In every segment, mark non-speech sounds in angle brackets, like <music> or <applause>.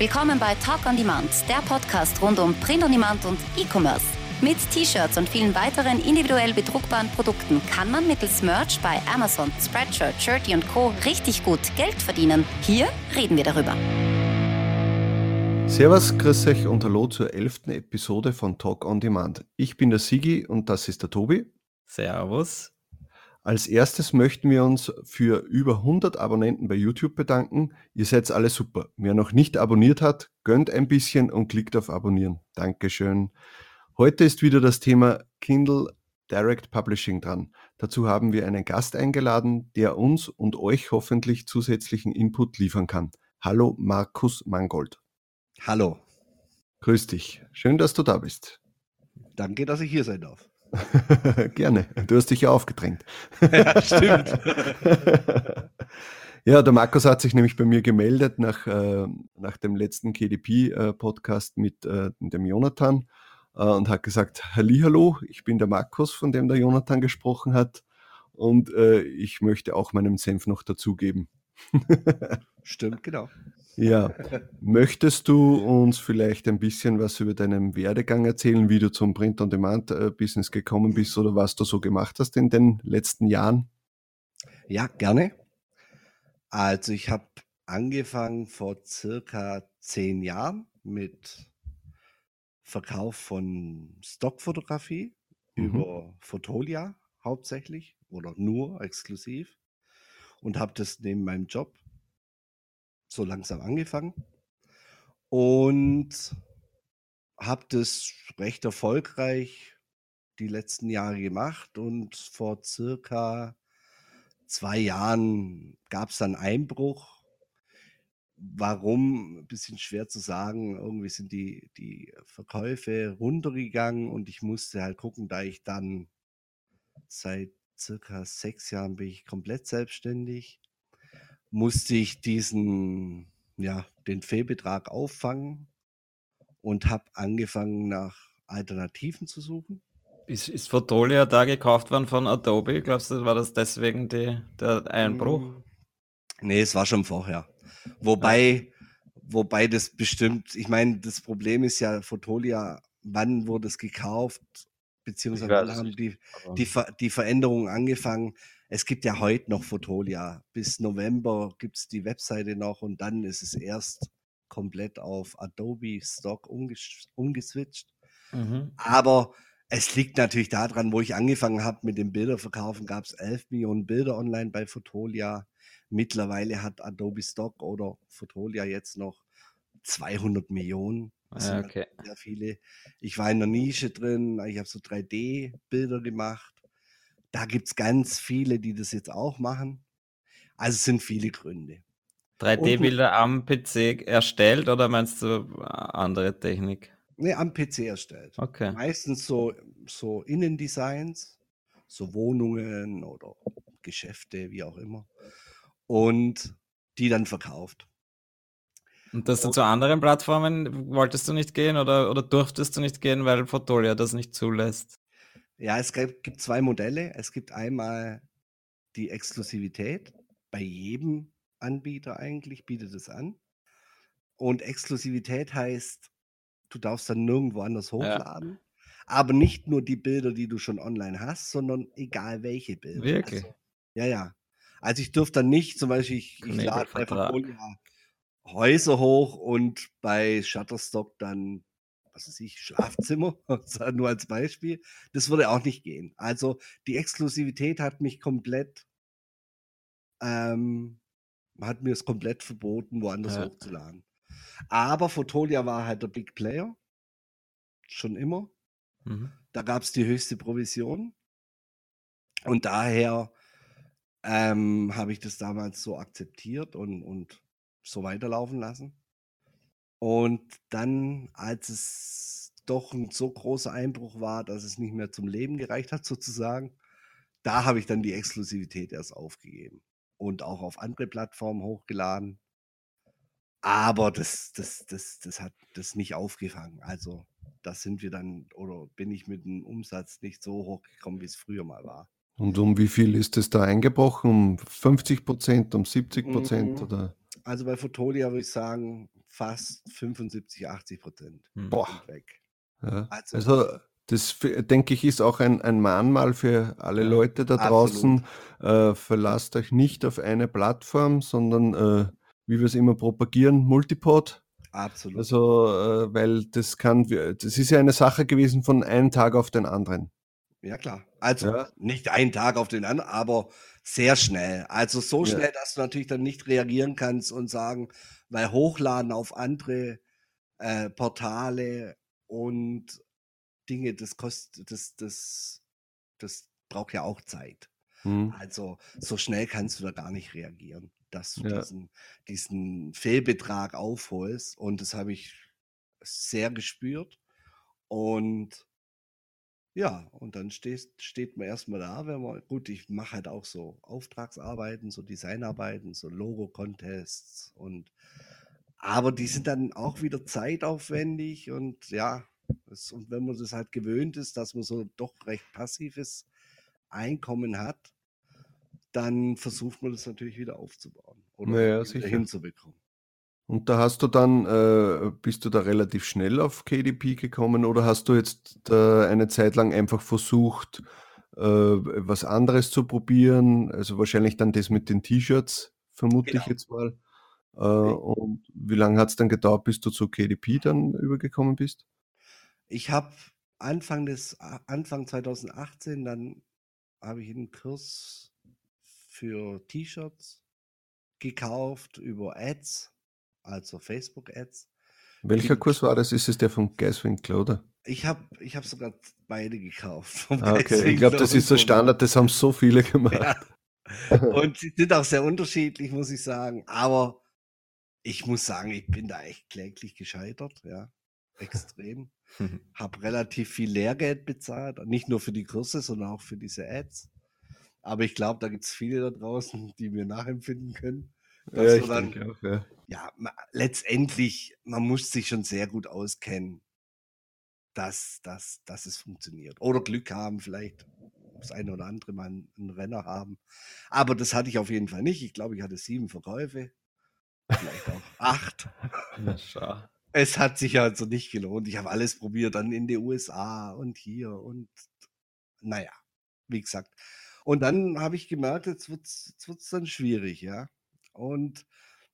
Willkommen bei Talk on Demand, der Podcast rund um Print on Demand und E-Commerce. Mit T-Shirts und vielen weiteren individuell bedruckbaren Produkten kann man mittels Merch bei Amazon, Spreadshirt, Shirty und Co. richtig gut Geld verdienen. Hier reden wir darüber. Servus, grüß euch und hallo zur elften Episode von Talk on Demand. Ich bin der Sigi und das ist der Tobi. Servus. Als erstes möchten wir uns für über 100 Abonnenten bei YouTube bedanken. Ihr seid alle super. Wer noch nicht abonniert hat, gönnt ein bisschen und klickt auf Abonnieren. Dankeschön. Heute ist wieder das Thema Kindle Direct Publishing dran. Dazu haben wir einen Gast eingeladen, der uns und euch hoffentlich zusätzlichen Input liefern kann. Hallo Markus Mangold. Hallo. Grüß dich. Schön, dass du da bist. Danke, dass ich hier sein darf. <laughs> Gerne. Du hast dich ja aufgedrängt. <laughs> ja, stimmt. <laughs> ja, der Markus hat sich nämlich bei mir gemeldet nach, äh, nach dem letzten KDP-Podcast äh, mit äh, dem Jonathan äh, und hat gesagt, Hallihallo, ich bin der Markus, von dem der Jonathan gesprochen hat und äh, ich möchte auch meinen Senf noch dazugeben. Stimmt, genau. Ja, <laughs> möchtest du uns vielleicht ein bisschen was über deinen Werdegang erzählen, wie du zum Print-on-Demand-Business gekommen bist oder was du so gemacht hast in den letzten Jahren? Ja, gerne. Also ich habe angefangen vor circa zehn Jahren mit Verkauf von Stockfotografie mhm. über Fotolia hauptsächlich oder nur exklusiv und habe das neben meinem Job so langsam angefangen und habe das recht erfolgreich die letzten Jahre gemacht und vor circa zwei Jahren gab es dann Einbruch. Warum? Ein bisschen schwer zu sagen. Irgendwie sind die, die Verkäufe runtergegangen und ich musste halt gucken, da ich dann seit circa sechs Jahren bin ich komplett selbstständig musste ich diesen, ja, den Fehlbetrag auffangen und habe angefangen nach Alternativen zu suchen. Ist, ist Fotolia da gekauft worden von Adobe? Glaubst du, war das deswegen die, der Einbruch? Hm. Nee, es war schon vorher. Wobei, wobei das bestimmt, ich meine, das Problem ist ja, Fotolia, wann wurde es gekauft, beziehungsweise wann haben die, die, die Veränderungen angefangen es gibt ja heute noch Fotolia. Bis November gibt es die Webseite noch und dann ist es erst komplett auf Adobe Stock umges umgeswitcht. Mhm. Aber es liegt natürlich daran, wo ich angefangen habe mit dem Bilderverkaufen, gab es 11 Millionen Bilder online bei Fotolia. Mittlerweile hat Adobe Stock oder Fotolia jetzt noch 200 Millionen. Das ah, okay. sehr viele. Ich war in der Nische drin, ich habe so 3D-Bilder gemacht da gibt es ganz viele, die das jetzt auch machen. Also es sind viele Gründe. 3D-Bilder am PC erstellt oder meinst du äh, andere Technik? Nee, am PC erstellt. Okay. Meistens so, so Innendesigns, so Wohnungen oder Geschäfte, wie auch immer. Und die dann verkauft. Und dass du zu anderen Plattformen wolltest du nicht gehen oder, oder durftest du nicht gehen, weil Fotolia das nicht zulässt? Ja, es gibt zwei Modelle. Es gibt einmal die Exklusivität. Bei jedem Anbieter eigentlich bietet es an. Und Exklusivität heißt, du darfst dann nirgendwo anders hochladen. Ja. Aber nicht nur die Bilder, die du schon online hast, sondern egal welche Bilder. Wirklich? Also, ja, ja. Also ich dürfte dann nicht, zum Beispiel, ich, ich lade einfach Häuser hoch und bei Shutterstock dann was weiß ich, Schlafzimmer, <laughs> nur als Beispiel. Das würde auch nicht gehen. Also die Exklusivität hat mich komplett, ähm, hat mir es komplett verboten, woanders ja. hochzuladen. Aber Fotolia war halt der Big Player. Schon immer. Mhm. Da gab es die höchste Provision. Und daher ähm, habe ich das damals so akzeptiert und, und so weiterlaufen lassen. Und dann, als es doch ein so großer Einbruch war, dass es nicht mehr zum Leben gereicht hat, sozusagen, da habe ich dann die Exklusivität erst aufgegeben und auch auf andere Plattformen hochgeladen. Aber das, das, das, das hat das nicht aufgefangen. Also, da sind wir dann, oder bin ich mit dem Umsatz nicht so hochgekommen, wie es früher mal war. Und um wie viel ist es da eingebrochen? Um 50 Prozent, um 70 Prozent? Mhm. Oder? Also bei Fotolia würde ich sagen, fast 75, 80 Prozent. Hm. Boah. Weg. Ja. Also, also, das denke ich ist auch ein, ein Mahnmal für alle Leute da draußen. Äh, verlasst euch nicht auf eine Plattform, sondern äh, wie wir es immer propagieren, Multipod. Absolut. Also, äh, weil das kann, das ist ja eine Sache gewesen von einem Tag auf den anderen. Ja, klar. Also ja. nicht einen Tag auf den anderen, aber sehr schnell. Also so schnell, ja. dass du natürlich dann nicht reagieren kannst und sagen, weil hochladen auf andere äh, Portale und Dinge, das kostet, das, das, das braucht ja auch Zeit. Hm. Also so schnell kannst du da gar nicht reagieren, dass du ja. diesen, diesen Fehlbetrag aufholst. Und das habe ich sehr gespürt. Und ja, und dann stehst, steht man erstmal da, wenn man, gut, ich mache halt auch so Auftragsarbeiten, so Designarbeiten, so Logo-Contests und aber die sind dann auch wieder zeitaufwendig und ja, das, und wenn man das halt gewöhnt ist, dass man so doch recht passives Einkommen hat, dann versucht man das natürlich wieder aufzubauen oder naja, wieder hinzubekommen. Und da hast du dann, äh, bist du da relativ schnell auf KDP gekommen oder hast du jetzt äh, eine Zeit lang einfach versucht, äh, was anderes zu probieren? Also wahrscheinlich dann das mit den T-Shirts, vermute genau. ich jetzt mal. Äh, und wie lange hat es dann gedauert, bis du zu KDP dann übergekommen bist? Ich habe Anfang des Anfang 2018 dann habe ich einen Kurs für T-Shirts gekauft über Ads also Facebook-Ads. Welcher Kurs war das? Ist es der von Gaswinkler, oder? Ich habe ich hab sogar beide gekauft. Ah, okay, ich glaube, das ist so Standard, das haben so viele <laughs> gemacht. Ja. Und sie sind auch sehr unterschiedlich, muss ich sagen. Aber ich muss sagen, ich bin da echt kläglich gescheitert, ja. Extrem. <laughs> habe relativ viel Lehrgeld bezahlt, nicht nur für die Kurse, sondern auch für diese Ads. Aber ich glaube, da gibt es viele da draußen, die mir nachempfinden können. Ja, ich dann, auch, ja. ja, letztendlich, man muss sich schon sehr gut auskennen, dass, dass, dass es funktioniert. Oder Glück haben, vielleicht das eine oder andere mal einen Renner haben. Aber das hatte ich auf jeden Fall nicht. Ich glaube, ich hatte sieben Verkäufe, vielleicht auch <laughs> acht. Ja, es hat sich also nicht gelohnt. Ich habe alles probiert, dann in die USA und hier und naja, wie gesagt. Und dann habe ich gemerkt, jetzt wird es dann schwierig, ja. Und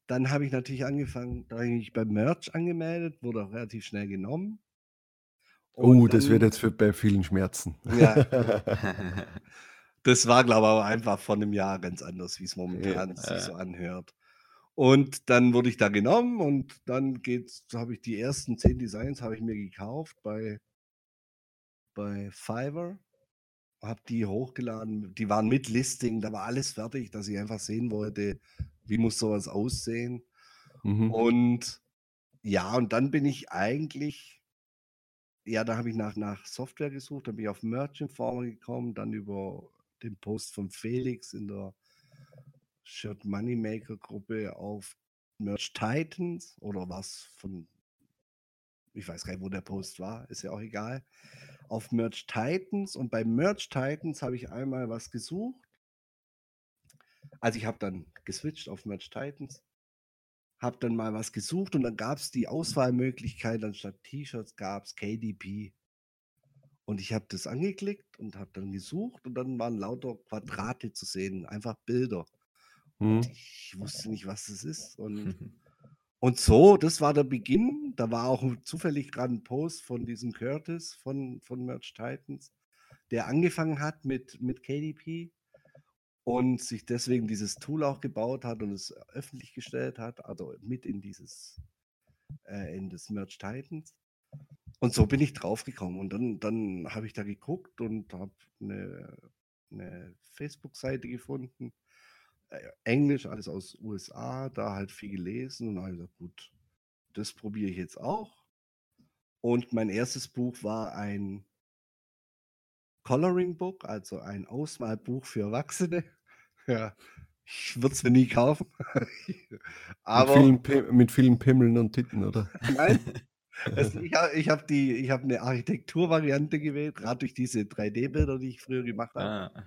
dann habe ich natürlich angefangen, da habe ich mich beim Merch angemeldet, wurde auch relativ schnell genommen. Und oh, das wird jetzt für bei vielen Schmerzen. Ja. <laughs> das war, glaube ich, aber einfach vor einem Jahr ganz anders, wie es momentan ja. sich so anhört. Und dann wurde ich da genommen und dann geht's, habe ich die ersten zehn Designs habe ich mir gekauft bei, bei Fiverr habe die hochgeladen. Die waren mit Listing, da war alles fertig, dass ich einfach sehen wollte, wie muss sowas aussehen. Mhm. Und ja, und dann bin ich eigentlich, ja, da habe ich nach, nach Software gesucht, dann bin ich auf Merchant Informer gekommen, dann über den Post von Felix in der Shirt Moneymaker Gruppe auf Merch Titans oder was von, ich weiß gar nicht, wo der Post war, ist ja auch egal auf Merch Titans und bei Merch Titans habe ich einmal was gesucht. Also ich habe dann geswitcht auf Merch Titans, habe dann mal was gesucht und dann gab es die Auswahlmöglichkeit, anstatt T-Shirts gab es KDP. Und ich habe das angeklickt und habe dann gesucht und dann waren lauter Quadrate zu sehen, einfach Bilder. Hm. Und ich wusste nicht, was das ist. Und <laughs> Und so, das war der Beginn. Da war auch zufällig gerade ein Post von diesem Curtis von, von Merch Titans, der angefangen hat mit, mit KDP und sich deswegen dieses Tool auch gebaut hat und es öffentlich gestellt hat, also mit in dieses, äh, in das Merch Titans. Und so bin ich draufgekommen. Und dann, dann habe ich da geguckt und habe eine, eine Facebook-Seite gefunden äh, Englisch, alles aus USA, da halt viel gelesen und habe gesagt, gut, das probiere ich jetzt auch. Und mein erstes Buch war ein Coloring Book, also ein Ausmalbuch für Erwachsene. Ja, ich würde es mir nie kaufen. <laughs> Aber mit vielen, mit vielen, Pimmeln und Titten, oder? Nein. <laughs> Also ich habe ich hab hab eine Architekturvariante gewählt, gerade durch diese 3D-Bilder, die ich früher gemacht habe. Ah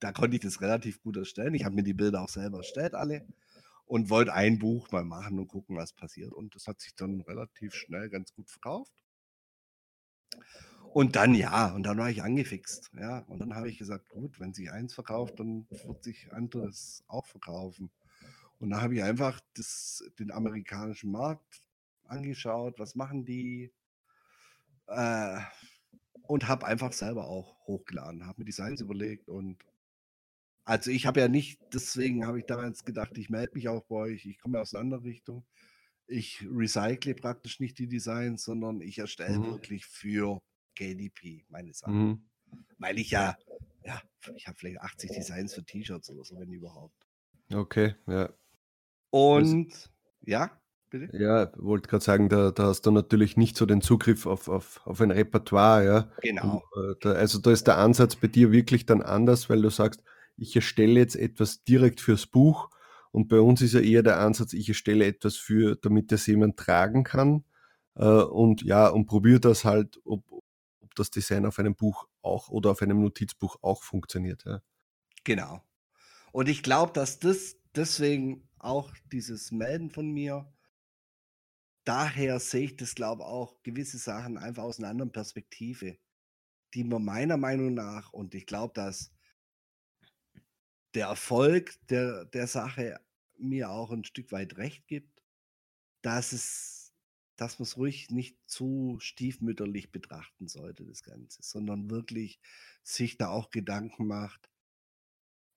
da konnte ich das relativ gut erstellen. Ich habe mir die Bilder auch selber erstellt, alle. und wollte ein Buch mal machen und gucken, was passiert. Und das hat sich dann relativ schnell ganz gut verkauft. Und dann ja, und dann war ich angefixt. Ja, und dann habe ich gesagt, gut, wenn sich eins verkauft, dann wird sich anderes auch verkaufen. Und da habe ich einfach das, den amerikanischen Markt angeschaut, was machen die, äh, und habe einfach selber auch hochgeladen, habe mir Designs überlegt und also ich habe ja nicht, deswegen habe ich damals gedacht, ich melde mich auch bei euch, ich komme aus einer anderen Richtung. Ich recycle praktisch nicht die Designs, sondern ich erstelle mhm. wirklich für KDP meine Sachen. Mhm. Weil ich ja, ja, ich habe vielleicht 80 Designs für T-Shirts oder so, wenn überhaupt. Okay, ja. Und das, ja, bitte? Ja, wollte gerade sagen, da, da, hast du natürlich nicht so den Zugriff auf, auf, auf ein Repertoire, ja. Genau. Und, äh, da, also da ist der Ansatz bei dir wirklich dann anders, weil du sagst, ich erstelle jetzt etwas direkt fürs Buch und bei uns ist ja eher der Ansatz, ich erstelle etwas für, damit das jemand tragen kann äh, und ja, und probiere das halt, ob das Design auf einem Buch auch oder auf einem Notizbuch auch funktioniert. Ja. Genau. Und ich glaube, dass das deswegen auch dieses Melden von mir, daher sehe ich das, glaube ich, auch gewisse Sachen einfach aus einer anderen Perspektive, die man meiner Meinung nach, und ich glaube, dass der Erfolg der, der Sache mir auch ein Stück weit recht gibt, dass es, dass man es ruhig nicht zu stiefmütterlich betrachten sollte, das Ganze, sondern wirklich sich da auch Gedanken macht,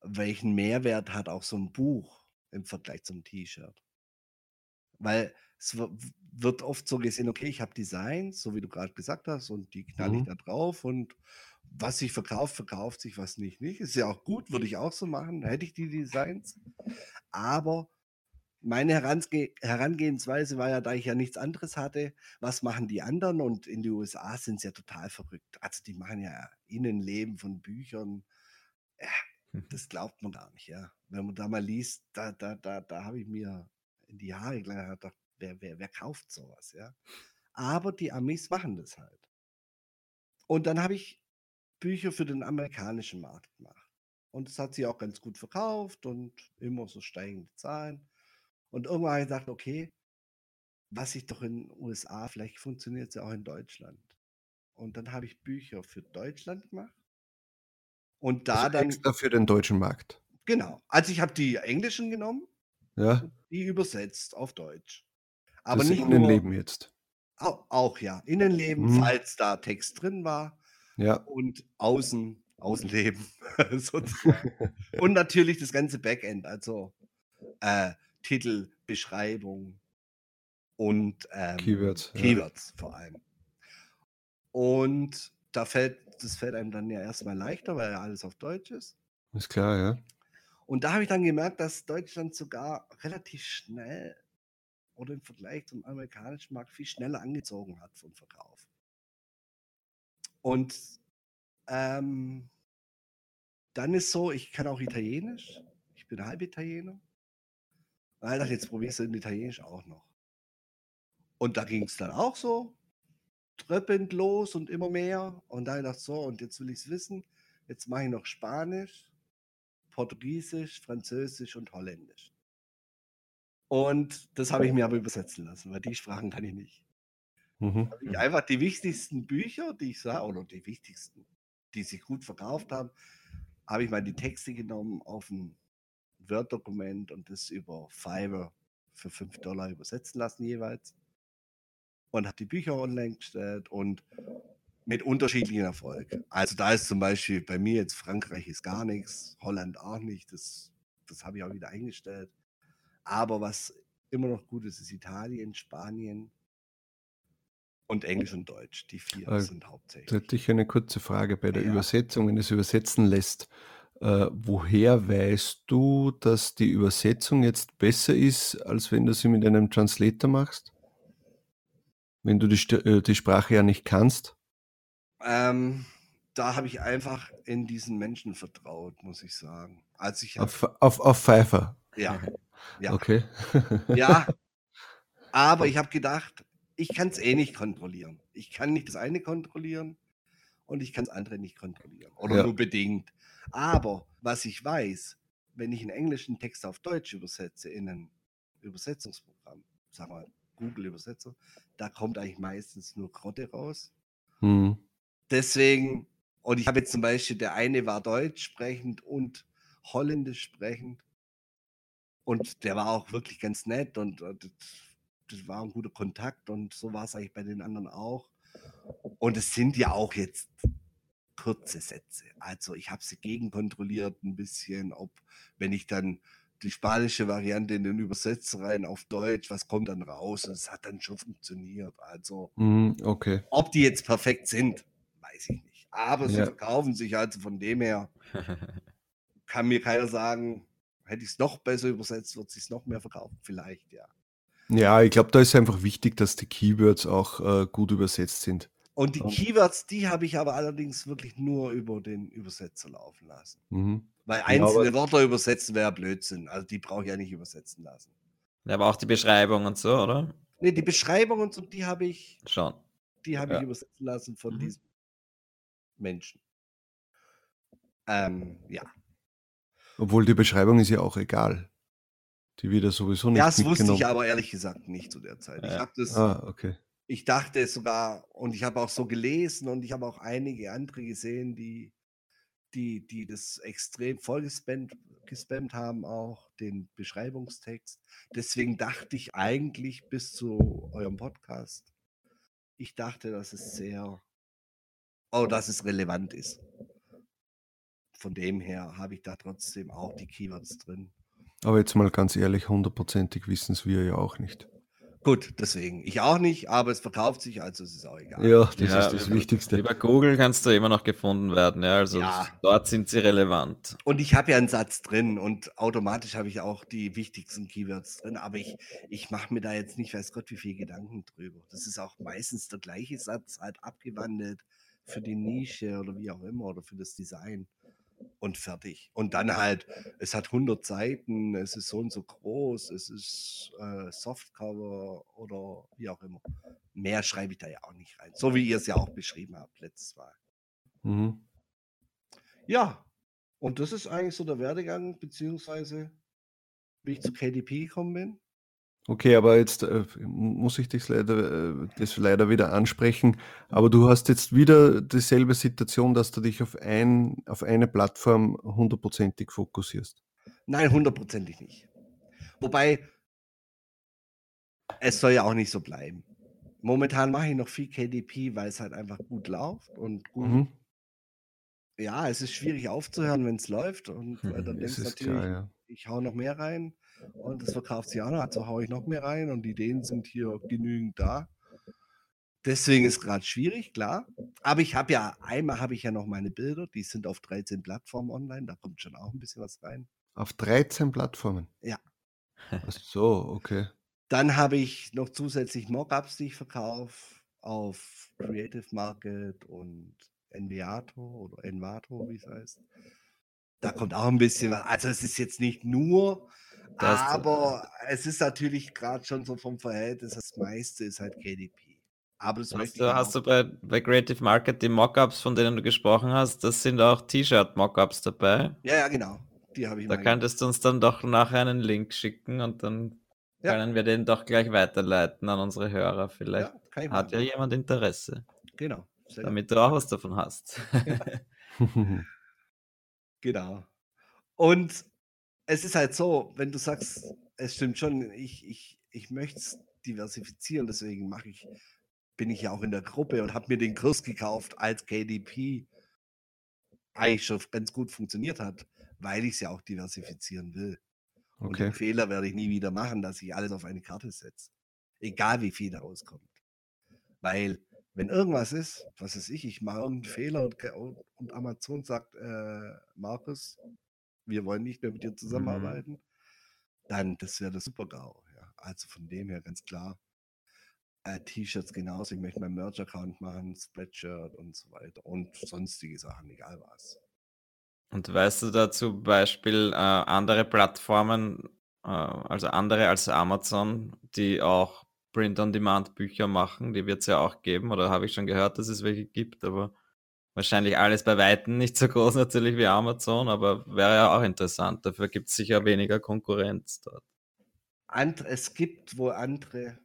welchen Mehrwert hat auch so ein Buch im Vergleich zum T-Shirt. Weil es wird oft so gesehen, okay, ich habe Designs, so wie du gerade gesagt hast, und die knall ich mhm. da drauf und was sich verkauft, verkauft sich, was nicht, nicht. Ist ja auch gut, würde ich auch so machen, hätte ich die Designs. Aber meine Herange Herangehensweise war ja, da ich ja nichts anderes hatte, was machen die anderen? Und in den USA sind sie ja total verrückt. Also die machen ja Innenleben von Büchern. Ja, hm. das <laughs> glaubt man gar nicht, ja. Wenn man da mal liest, da, da, da, da habe ich mir in die Haare gedacht, wer, wer, wer kauft sowas, ja. Aber die Amis machen das halt. Und dann habe ich Bücher für den amerikanischen Markt gemacht. Und es hat sich auch ganz gut verkauft und immer so steigende Zahlen. Und irgendwann habe ich gedacht, okay, was ich doch in den USA, vielleicht funktioniert es ja auch in Deutschland. Und dann habe ich Bücher für Deutschland gemacht. Und da also dann. Extra für den deutschen Markt. Genau. Also ich habe die englischen genommen. Ja. Die übersetzt auf Deutsch. Aber das nicht Innenleben nur, jetzt. Auch, auch ja. Innenleben, mhm. falls da Text drin war. Ja. Und außen, Außenleben. <laughs> <laughs> und natürlich das ganze Backend, also äh, Titel, Beschreibung und ähm, Keywords. Keywords ja. vor allem. Und da fällt, das fällt einem dann ja erstmal leichter, weil ja alles auf Deutsch ist. Ist klar, ja. Und da habe ich dann gemerkt, dass Deutschland sogar relativ schnell oder im Vergleich zum amerikanischen Markt viel schneller angezogen hat vom Verkauf. Und ähm, dann ist so, ich kann auch Italienisch. Ich bin halb Italiener. Und ich dachte, jetzt probierst du in Italienisch auch noch. Und da ging es dann auch so, tröppend los und immer mehr. Und da dachte ich so, und jetzt will ich es wissen. Jetzt mache ich noch Spanisch, Portugiesisch, Französisch und Holländisch. Und das habe ich mir aber übersetzen lassen, weil die Sprachen kann ich nicht. Mhm. Ich einfach die wichtigsten Bücher, die ich sah, oder die wichtigsten, die sich gut verkauft haben, habe ich mal die Texte genommen auf ein Word-Dokument und das über Fiverr für 5 Dollar übersetzen lassen jeweils. Und habe die Bücher online gestellt und mit unterschiedlichen Erfolg. Also da ist zum Beispiel bei mir jetzt Frankreich ist gar nichts, Holland auch nicht, das, das habe ich auch wieder eingestellt. Aber was immer noch gut ist, ist Italien, Spanien, und Englisch und Deutsch. Die vier äh, sind hauptsächlich. Da hätte ich eine kurze Frage bei der ja. Übersetzung, wenn du es übersetzen lässt. Äh, woher weißt du, dass die Übersetzung jetzt besser ist, als wenn du sie mit einem Translator machst? Wenn du die, äh, die Sprache ja nicht kannst? Ähm, da habe ich einfach in diesen Menschen vertraut, muss ich sagen. Als ich auf, auf, auf Pfeiffer? Ja. ja. Okay. ja, aber ich habe gedacht, ich kann es eh nicht kontrollieren. Ich kann nicht das eine kontrollieren und ich kann das andere nicht kontrollieren. Oder ja. nur bedingt. Aber was ich weiß, wenn ich einen englischen Text auf Deutsch übersetze in ein Übersetzungsprogramm, sagen wir Google Übersetzer, da kommt eigentlich meistens nur Grotte raus. Mhm. Deswegen, und ich habe jetzt zum Beispiel, der eine war deutsch sprechend und holländisch sprechend. Und der war auch wirklich ganz nett und, und das war ein guter Kontakt und so war es eigentlich bei den anderen auch. Und es sind ja auch jetzt kurze Sätze. Also ich habe sie gegenkontrolliert ein bisschen, ob wenn ich dann die spanische Variante in den Übersetzer rein auf Deutsch, was kommt dann raus? Und es hat dann schon funktioniert. Also mm, okay. ob die jetzt perfekt sind, weiß ich nicht. Aber sie ja. verkaufen sich also von dem her. kann mir keiner sagen, hätte ich es noch besser übersetzt, wird es sich noch mehr verkaufen. Vielleicht, ja. Ja, ich glaube, da ist einfach wichtig, dass die Keywords auch äh, gut übersetzt sind. Und die Keywords, die habe ich aber allerdings wirklich nur über den Übersetzer laufen lassen. Mhm. Weil einzelne ja, Wörter übersetzen wäre Blödsinn. Also die brauche ich ja nicht übersetzen lassen. Ja, aber auch die Beschreibung und so, oder? Nee, die Beschreibung und so, die habe ich. Schon. Die habe ja. ich übersetzen lassen von mhm. diesem Menschen. Ähm, ja. Obwohl die Beschreibung ist ja auch egal. Die wieder sowieso nicht. Das wusste ich aber ehrlich gesagt nicht zu der Zeit. Ja. Ich habe das. Ah, okay. Ich dachte sogar, und ich habe auch so gelesen und ich habe auch einige andere gesehen, die, die, die das extrem voll gespammt, gespammt haben, auch den Beschreibungstext. Deswegen dachte ich eigentlich bis zu eurem Podcast, ich dachte, dass es sehr, oh, dass es relevant ist. Von dem her habe ich da trotzdem auch die Keywords drin. Aber jetzt mal ganz ehrlich, hundertprozentig wissen es wir ja auch nicht. Gut, deswegen. Ich auch nicht, aber es verkauft sich, also es ist auch egal. Ja, das ja, ist das über, Wichtigste. Über Google kannst du immer noch gefunden werden, ja. Also ja. dort sind sie relevant. Und ich habe ja einen Satz drin und automatisch habe ich auch die wichtigsten Keywords drin, aber ich, ich mache mir da jetzt nicht, weiß Gott, wie viel Gedanken drüber. Das ist auch meistens der gleiche Satz, halt abgewandelt für die Nische oder wie auch immer oder für das Design und fertig. Und dann halt, es hat 100 Seiten, es ist so und so groß, es ist äh, Softcover oder wie auch immer. Mehr schreibe ich da ja auch nicht rein. So wie ihr es ja auch beschrieben habt letztes Mal. Mhm. Ja, und das ist eigentlich so der Werdegang, beziehungsweise wie ich zu KDP gekommen bin. Okay, aber jetzt äh, muss ich dich leider, äh, das leider wieder ansprechen. Aber du hast jetzt wieder dieselbe Situation, dass du dich auf, ein, auf eine Plattform hundertprozentig fokussierst. Nein, hundertprozentig nicht. Wobei, es soll ja auch nicht so bleiben. Momentan mache ich noch viel KDP, weil es halt einfach gut läuft und gut. Mhm. Ja, es ist schwierig aufzuhören, wenn es läuft. Und mhm, dann denkst du natürlich, klar, ja. ich hau noch mehr rein und das verkauft sich auch noch, also haue ich noch mehr rein und die Ideen sind hier genügend da. Deswegen ist gerade schwierig, klar. Aber ich habe ja, einmal habe ich ja noch meine Bilder, die sind auf 13 Plattformen online, da kommt schon auch ein bisschen was rein. Auf 13 Plattformen? Ja. Ach so, okay. Dann habe ich noch zusätzlich Mockups, die ich verkaufe auf Creative Market und Enviato oder Envato, wie es heißt. Da kommt auch ein bisschen was. Also es ist jetzt nicht nur das aber es ist natürlich gerade schon so vom Verhältnis, das meiste ist halt KDP. Aber das hast du, hast du bei, bei Creative Market die Mockups, von denen du gesprochen hast, das sind auch T-Shirt-Mockups dabei. Ja, ja, genau. Die habe ich Da könntest du uns dann doch nachher einen Link schicken und dann ja. können wir den doch gleich weiterleiten an unsere Hörer. Vielleicht ja, hat ja jemand Interesse. Genau. Damit du auch was davon hast. <laughs> genau. Und es ist halt so, wenn du sagst, es stimmt schon, ich, ich, ich möchte es diversifizieren, deswegen mache ich, bin ich ja auch in der Gruppe und habe mir den Kurs gekauft, als KDP eigentlich schon ganz gut funktioniert hat, weil ich es ja auch diversifizieren will. Okay. Und den Fehler werde ich nie wieder machen, dass ich alles auf eine Karte setze. Egal wie viel da rauskommt. Weil, wenn irgendwas ist, was weiß ich, ich mache irgendeinen Fehler und, und Amazon sagt, äh, Markus, wir wollen nicht mehr mit dir mhm. zusammenarbeiten, mhm. dann das wäre der Super-GAU. Ja. Also von dem her ganz klar. Äh, T-Shirts genauso, ich möchte meinen Merch-Account machen, Spreadshirt und so weiter und sonstige Sachen, egal was. Und weißt du da zum Beispiel äh, andere Plattformen, äh, also andere als Amazon, die auch Print-on-Demand-Bücher machen, die wird es ja auch geben, oder habe ich schon gehört, dass es welche gibt, aber Wahrscheinlich alles bei Weitem nicht so groß natürlich wie Amazon, aber wäre ja auch interessant. Dafür gibt es sicher weniger Konkurrenz dort. And, es gibt wohl andere,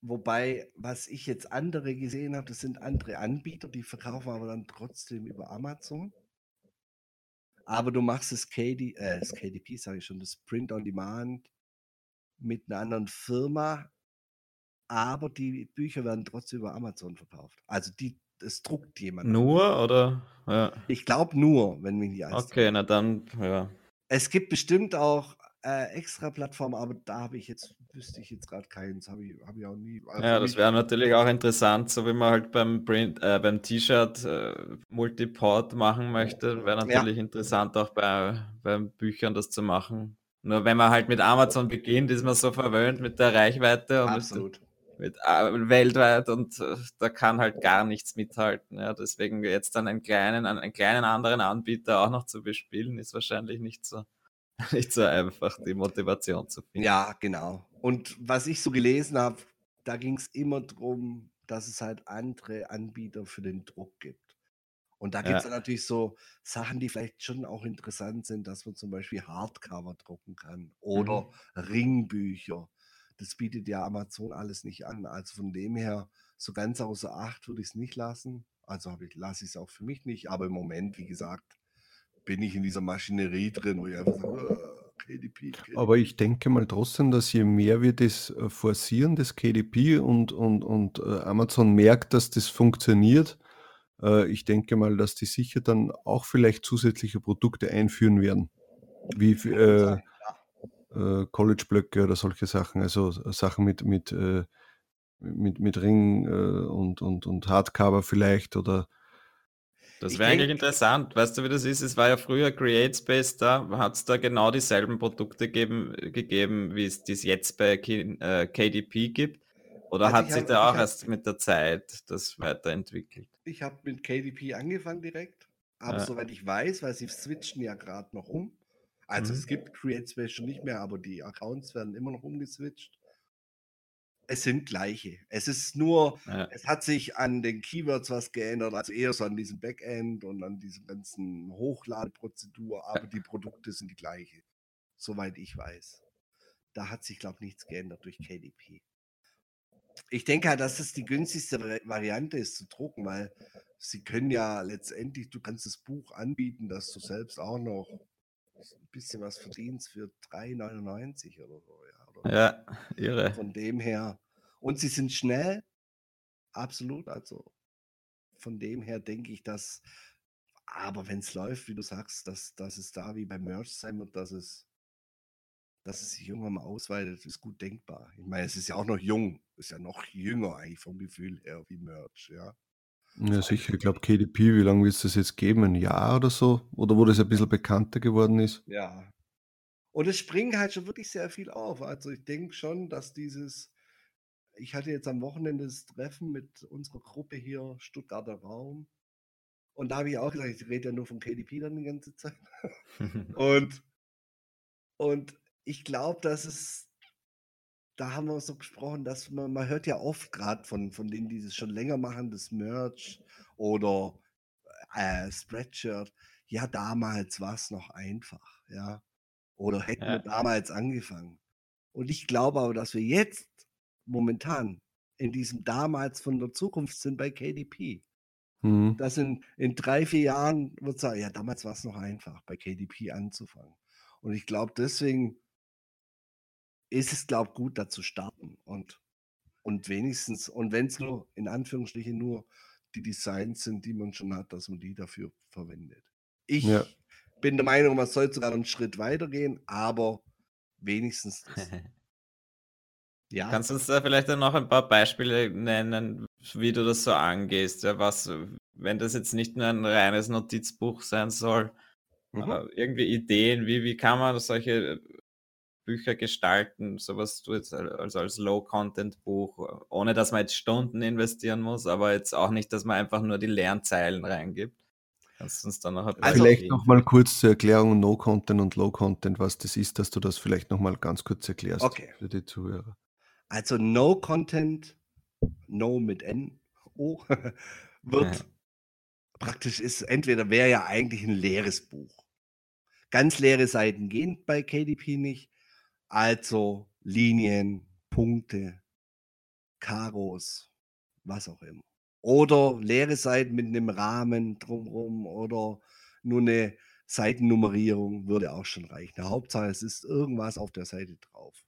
wobei, was ich jetzt andere gesehen habe, das sind andere Anbieter, die verkaufen aber dann trotzdem über Amazon. Aber du machst das, KD, äh, das KDP, sage ich schon, das Print on Demand mit einer anderen Firma, aber die Bücher werden trotzdem über Amazon verkauft. Also die, es druckt jemand. Nur oder? Ja. Ich glaube nur, wenn mich nicht alles Okay, na dann, ja. Es gibt bestimmt auch äh, extra Plattformen, aber da habe ich jetzt, wüsste ich jetzt gerade keins, habe ich, hab ich auch nie. Also ja, das wäre natürlich auch interessant, so wie man halt beim Print, äh, beim T-Shirt äh, Multiport machen möchte, wäre natürlich ja. interessant auch bei, beim Büchern das zu machen. Nur wenn man halt mit Amazon beginnt, ist man so verwöhnt mit der Reichweite und Absolut. Mit, mit äh, weltweit und äh, da kann halt gar nichts mithalten. Ja. Deswegen jetzt dann einen kleinen, einen kleinen anderen Anbieter auch noch zu bespielen, ist wahrscheinlich nicht so, <laughs> nicht so einfach, die Motivation zu finden. Ja, genau. Und was ich so gelesen habe, da ging es immer darum, dass es halt andere Anbieter für den Druck gibt. Und da gibt es ja. natürlich so Sachen, die vielleicht schon auch interessant sind, dass man zum Beispiel Hardcover drucken kann oder mhm. Ringbücher. Das bietet ja Amazon alles nicht an. Also von dem her, so ganz außer Acht würde ich es nicht lassen. Also ich, lasse ich es auch für mich nicht. Aber im Moment, wie gesagt, bin ich in dieser Maschinerie drin, wo ich einfach sage, KDP, KDP. Aber ich denke mal trotzdem, dass je mehr wir das äh, forcieren, das KDP und, und, und äh, Amazon merkt, dass das funktioniert, äh, ich denke mal, dass die sicher dann auch vielleicht zusätzliche Produkte einführen werden, wie äh, äh, College-Blöcke oder solche Sachen, also Sachen mit, mit, äh, mit, mit Ring äh, und, und, und Hardcover vielleicht oder das wäre eigentlich interessant. Weißt du, wie das ist? Es war ja früher CreateSpace da, hat es da genau dieselben Produkte geben, gegeben, wie es dies jetzt bei K äh, KDP gibt. Oder also hat sich hab, da auch erst mit der Zeit das weiterentwickelt? Ich habe mit KDP angefangen direkt, aber ja. soweit ich weiß, weil sie switchen ja gerade noch um. Also mhm. es gibt CreateSpace schon nicht mehr, aber die Accounts werden immer noch umgeswitcht. Es sind gleiche. Es ist nur, ja. es hat sich an den Keywords was geändert, also eher so an diesem Backend und an diesem ganzen Hochladeprozedur, aber ja. die Produkte sind die gleiche, soweit ich weiß. Da hat sich, glaube ich, nichts geändert durch KDP ich denke halt, dass es die günstigste Variante ist zu drucken, weil sie können ja letztendlich, du kannst das Buch anbieten, dass du selbst auch noch ein bisschen was verdienst für 3,99 oder so. Ja, oder ja irre. Von dem her. Und sie sind schnell, absolut. Also von dem her denke ich, dass, aber wenn es läuft, wie du sagst, dass, dass es da wie beim Merch sein wird, dass es dass es sich irgendwann mal ausweitet, ist gut denkbar. Ich meine, es ist ja auch noch jung, ist ja noch jünger eigentlich vom Gefühl her wie Merch, ja. Ja, sicher. Ich glaube, KDP, wie lange wird es das jetzt geben? Ein Jahr oder so? Oder wo das ein bisschen bekannter geworden ist? Ja. Und es springt halt schon wirklich sehr viel auf. Also ich denke schon, dass dieses, ich hatte jetzt am Wochenende das Treffen mit unserer Gruppe hier, Stuttgarter Raum. Und da habe ich auch gesagt, ich rede ja nur von KDP dann die ganze Zeit. <laughs> und, und ich glaube, dass es, da haben wir so gesprochen, dass man, man hört ja oft gerade von, von denen, die das schon länger machen, das Merch oder äh, Spreadshirt. Ja, damals war es noch einfach, ja. Oder hätten ja. wir damals angefangen. Und ich glaube aber, dass wir jetzt momentan in diesem damals von der Zukunft sind bei KDP. Mhm. Dass in, in drei, vier Jahren wird sagen, ja, damals war es noch einfach, bei KDP anzufangen. Und ich glaube, deswegen ist es, glaube ich, gut, da zu starten und, und wenigstens, und wenn es nur, in Anführungsstrichen, nur die Designs sind, die man schon hat, dass man die dafür verwendet. Ich ja. bin der Meinung, man soll sogar einen Schritt weitergehen, aber wenigstens das. <laughs> ja. Kannst du uns da vielleicht dann noch ein paar Beispiele nennen, wie du das so angehst? Ja, was, wenn das jetzt nicht nur ein reines Notizbuch sein soll, mhm. irgendwie Ideen, wie, wie kann man solche Bücher gestalten, sowas du jetzt also als Low-Content-Buch, ohne dass man jetzt Stunden investieren muss, aber jetzt auch nicht, dass man einfach nur die leeren Zeilen reingibt. Kannst du uns dann noch also Vielleicht noch mal kurz zur Erklärung No-Content und Low-Content, was das ist, dass du das vielleicht noch mal ganz kurz erklärst okay. für die Zuhörer. Also No-Content, No mit N, O, <laughs> wird ja. praktisch ist, entweder wäre ja eigentlich ein leeres Buch. Ganz leere Seiten gehen bei KDP nicht. Also Linien, Punkte, Karos, was auch immer. Oder leere Seiten mit einem Rahmen drumherum oder nur eine Seitennummerierung würde auch schon reichen. Hauptsache, es ist irgendwas auf der Seite drauf.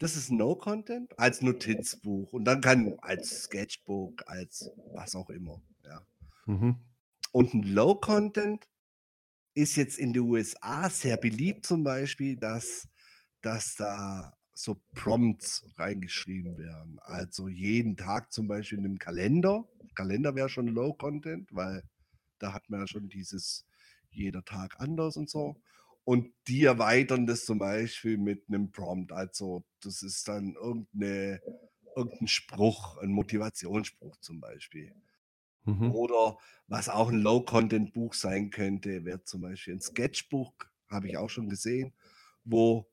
Das ist No-Content als Notizbuch und dann kann als Sketchbook, als was auch immer. Ja. Mhm. Und ein Low-Content ist jetzt in den USA sehr beliebt, zum Beispiel, dass, dass da so Prompts reingeschrieben werden. Also jeden Tag zum Beispiel in einem Kalender. Kalender wäre schon Low Content, weil da hat man ja schon dieses jeder Tag anders und so. Und die erweitern das zum Beispiel mit einem Prompt. Also das ist dann irgendeine, irgendein Spruch, ein Motivationsspruch zum Beispiel. Mhm. Oder was auch ein Low-Content-Buch sein könnte, wäre zum Beispiel ein Sketchbook, habe ich auch schon gesehen, wo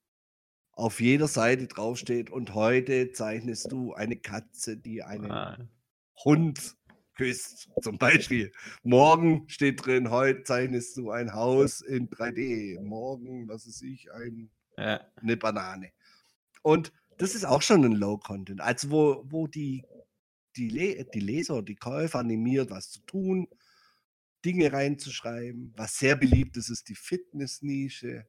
auf jeder Seite draufsteht und heute zeichnest du eine Katze, die einen ah. Hund küsst, zum Beispiel. Morgen steht drin, heute zeichnest du ein Haus in 3D. Morgen, was ist ich, ein, ja. eine Banane. Und das ist auch schon ein Low-Content. Also wo, wo die, die, Le die Leser, die Käufer animiert, was zu tun, Dinge reinzuschreiben. Was sehr beliebt ist, ist die Fitness-Nische.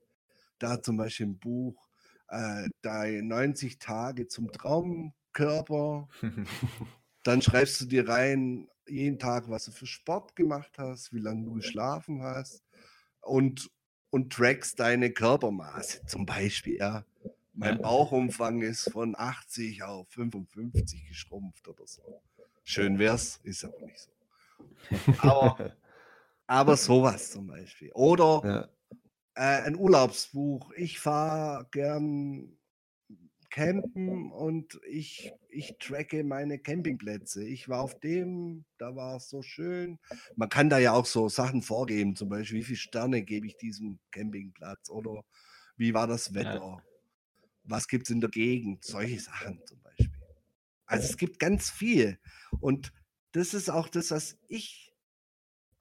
Da zum Beispiel ein Buch äh, 90 Tage zum Traumkörper. <laughs> Dann schreibst du dir rein, jeden Tag, was du für Sport gemacht hast, wie lange du geschlafen hast und, und trackst deine Körpermaße zum Beispiel. Ja. Mein Bauchumfang ist von 80 auf 55 geschrumpft oder so. Schön wär's, ist aber nicht so. Aber, <laughs> aber sowas zum Beispiel. Oder ja äh, ein Urlaubsbuch. Ich fahre gern campen und ich, ich tracke meine Campingplätze. Ich war auf dem, da war es so schön. Man kann da ja auch so Sachen vorgeben, zum Beispiel, wie viele Sterne gebe ich diesem Campingplatz oder wie war das Wetter? Ja. Was gibt es in der Gegend? Solche Sachen zum Beispiel. Also es gibt ganz viel. Und das ist auch das, was ich